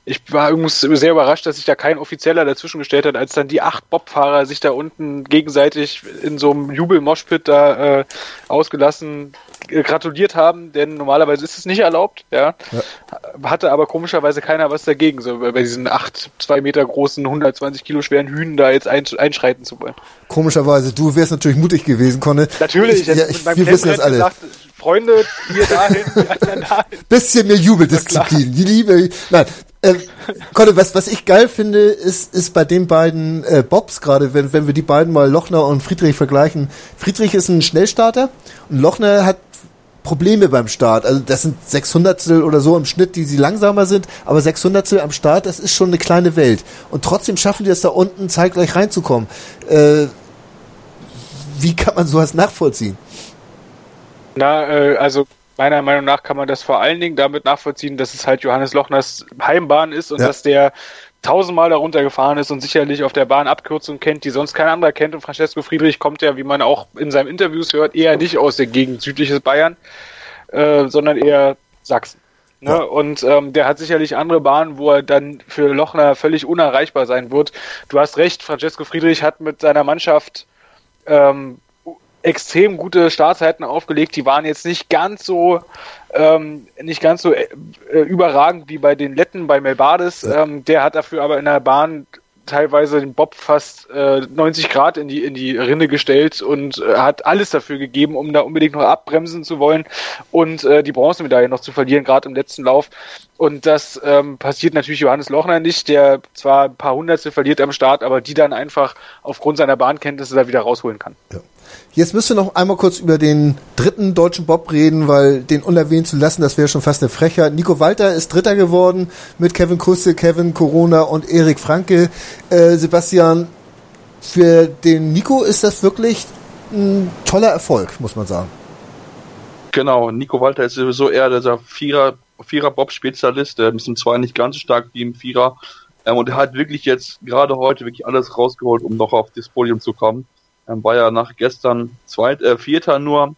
ich war übrigens sehr überrascht, dass sich da kein Offizieller dazwischen gestellt hat, als dann die acht Bobfahrer sich da unten gegenseitig in so einem Jubel-Moshpit da äh, ausgelassen äh, gratuliert haben, denn normalerweise ist es nicht erlaubt, ja. ja. Hatte aber komischerweise keiner was dagegen, so bei diesen acht, zwei Meter großen, 120 Kilo schweren Hühnen da jetzt einschreiten zu wollen. Komischerweise, du wärst natürlich mutig gewesen, Conne. Natürlich, ich, ja, ich, wir wissen das alle. Gesagt, Freunde, hier dahin, dahin. Bisschen mehr Jubeldisziplin. Die Liebe. Nein. Äh, Conny, was, was ich geil finde, ist, ist bei den beiden äh, Bobs gerade, wenn, wenn wir die beiden mal Lochner und Friedrich vergleichen. Friedrich ist ein Schnellstarter und Lochner hat Probleme beim Start. Also das sind 600 oder so im Schnitt, die sie langsamer sind, aber 600 am Start, das ist schon eine kleine Welt. Und trotzdem schaffen die es da unten zeitgleich reinzukommen. Äh, wie kann man sowas nachvollziehen? Na, äh, also meiner Meinung nach kann man das vor allen Dingen damit nachvollziehen, dass es halt Johannes Lochners Heimbahn ist und ja. dass der tausendmal darunter gefahren ist und sicherlich auf der Bahn Abkürzungen kennt, die sonst kein anderer kennt. Und Francesco Friedrich kommt ja, wie man auch in seinen Interviews hört, eher nicht aus der Gegend südliches Bayern, äh, sondern eher Sachsen. Ne? Ja. Und ähm, der hat sicherlich andere Bahnen, wo er dann für Lochner völlig unerreichbar sein wird. Du hast recht, Francesco Friedrich hat mit seiner Mannschaft ähm, extrem gute Startzeiten aufgelegt. Die waren jetzt nicht ganz so ähm, nicht ganz so äh, überragend wie bei den Letten bei Melbades. Ja. Ähm, der hat dafür aber in der Bahn teilweise den Bob fast äh, 90 Grad in die in die Rinne gestellt und äh, hat alles dafür gegeben, um da unbedingt noch abbremsen zu wollen und äh, die Bronzemedaille noch zu verlieren, gerade im letzten Lauf. Und das ähm, passiert natürlich Johannes Lochner nicht, der zwar ein paar Hundertstel verliert am Start, aber die dann einfach aufgrund seiner Bahnkenntnisse da wieder rausholen kann. Ja. Jetzt müsst ihr noch einmal kurz über den dritten deutschen Bob reden, weil den unerwähnt zu lassen, das wäre schon fast eine Frechheit. Nico Walter ist Dritter geworden mit Kevin Kusse, Kevin Corona und Erik Franke. Äh, Sebastian, für den Nico ist das wirklich ein toller Erfolg, muss man sagen. Genau, Nico Walter ist sowieso eher dieser Vierer, Vierer Bob-Spezialist, der ist im Zwei nicht ganz so stark wie im Vierer. Ähm, und er hat wirklich jetzt gerade heute wirklich alles rausgeholt, um noch auf das Podium zu kommen. War ja nach gestern zweit, äh, Vierter nur,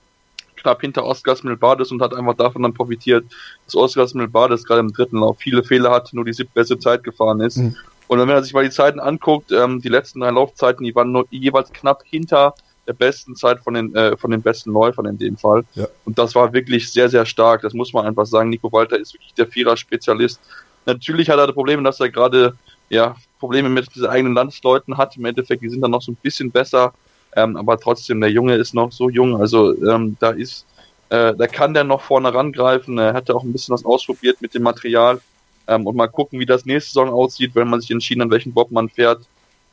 knapp hinter Oscar Milbades und hat einfach davon dann profitiert, dass Oscar Milbades gerade im dritten Lauf viele Fehler hat, nur die siebtbeste Zeit gefahren ist. Mhm. Und wenn man sich mal die Zeiten anguckt, ähm, die letzten drei Laufzeiten, die waren nur jeweils knapp hinter der besten Zeit von den äh, von den besten Läufern in dem Fall. Ja. Und das war wirklich sehr sehr stark. Das muss man einfach sagen. Nico Walter ist wirklich der Vierer-Spezialist. Natürlich hat er Probleme, dass er gerade ja Probleme mit diesen eigenen Landsleuten hat. Im Endeffekt, die sind dann noch so ein bisschen besser. Ähm, aber trotzdem, der Junge ist noch so jung, also ähm, da ist, äh, da kann der noch vorne rangreifen. Er hatte auch ein bisschen was ausprobiert mit dem Material ähm, und mal gucken, wie das nächste Saison aussieht, wenn man sich entschieden hat, welchen Bob man fährt.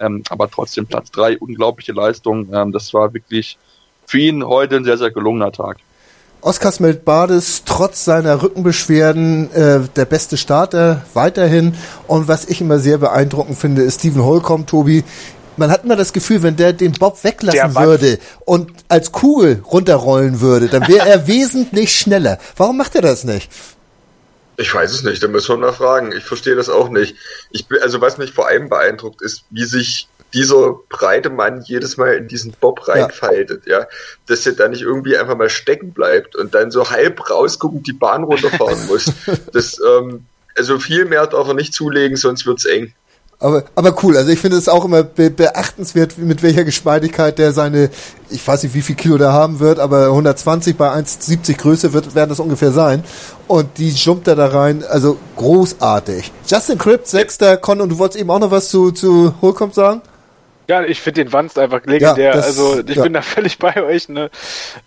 Ähm, aber trotzdem Platz drei, unglaubliche Leistung. Ähm, das war wirklich für ihn heute ein sehr, sehr gelungener Tag. Oskar Smelt-Bades trotz seiner Rückenbeschwerden äh, der beste Starter weiterhin. Und was ich immer sehr beeindruckend finde, ist Steven Holcomb, Tobi man hat immer das Gefühl, wenn der den Bob weglassen würde und als Kugel runterrollen würde, dann wäre er wesentlich schneller. Warum macht er das nicht? Ich weiß es nicht, da müssen wir mal fragen. Ich verstehe das auch nicht. Ich also was mich vor allem beeindruckt ist, wie sich dieser breite Mann jedes Mal in diesen Bob reinfaltet, ja. ja. Dass er da nicht irgendwie einfach mal stecken bleibt und dann so halb rausguckend die Bahn runterfahren muss. Das, ähm, also viel mehr darf er nicht zulegen, sonst wird's eng. Aber, aber cool, also ich finde es auch immer be beachtenswert, mit welcher Geschmeidigkeit der seine, ich weiß nicht, wie viel Kilo der haben wird, aber 120 bei 1,70 Größe wird, werden das ungefähr sein. Und die jumpt er da rein, also großartig. Justin Cripp, Sechster, Con, und du wolltest eben auch noch was zu, zu Holcomb sagen? Ja, ich finde den Wanst einfach legendär. Ja, das, also ich ja. bin da völlig bei euch. Ne?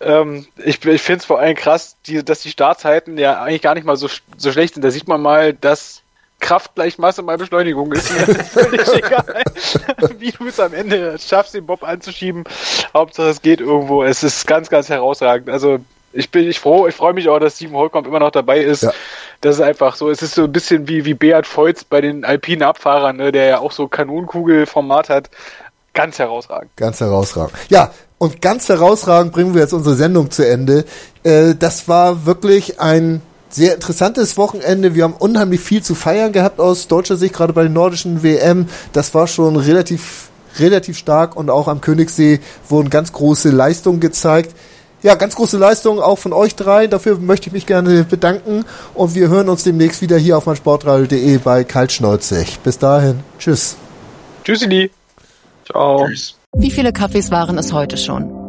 Ähm, ich ich finde es vor allem krass, die, dass die Startzeiten ja eigentlich gar nicht mal so, so schlecht sind. Da sieht man mal, dass Kraft gleich Masse mal Beschleunigung ist. Mir völlig egal, wie du es am Ende schaffst, den Bob anzuschieben. Hauptsache es geht irgendwo. Es ist ganz, ganz herausragend. Also ich bin ich froh, ich freue mich auch, dass Steven Holcomb immer noch dabei ist. Ja. Das ist einfach so. Es ist so ein bisschen wie, wie Beat Feutz bei den alpinen Abfahrern, ne, der ja auch so Kanonenkugelformat hat. Ganz herausragend. Ganz herausragend. Ja, und ganz herausragend bringen wir jetzt unsere Sendung zu Ende. Äh, das war wirklich ein sehr interessantes Wochenende. Wir haben unheimlich viel zu feiern gehabt aus deutscher Sicht, gerade bei den nordischen WM. Das war schon relativ, relativ stark und auch am Königssee wurden ganz große Leistungen gezeigt. Ja, ganz große Leistungen auch von euch drei. Dafür möchte ich mich gerne bedanken und wir hören uns demnächst wieder hier auf meinsportradio.de bei Kaltschneuzig. Bis dahin. Tschüss. Tschüssi. Ciao. Tschüss. Wie viele Kaffees waren es heute schon?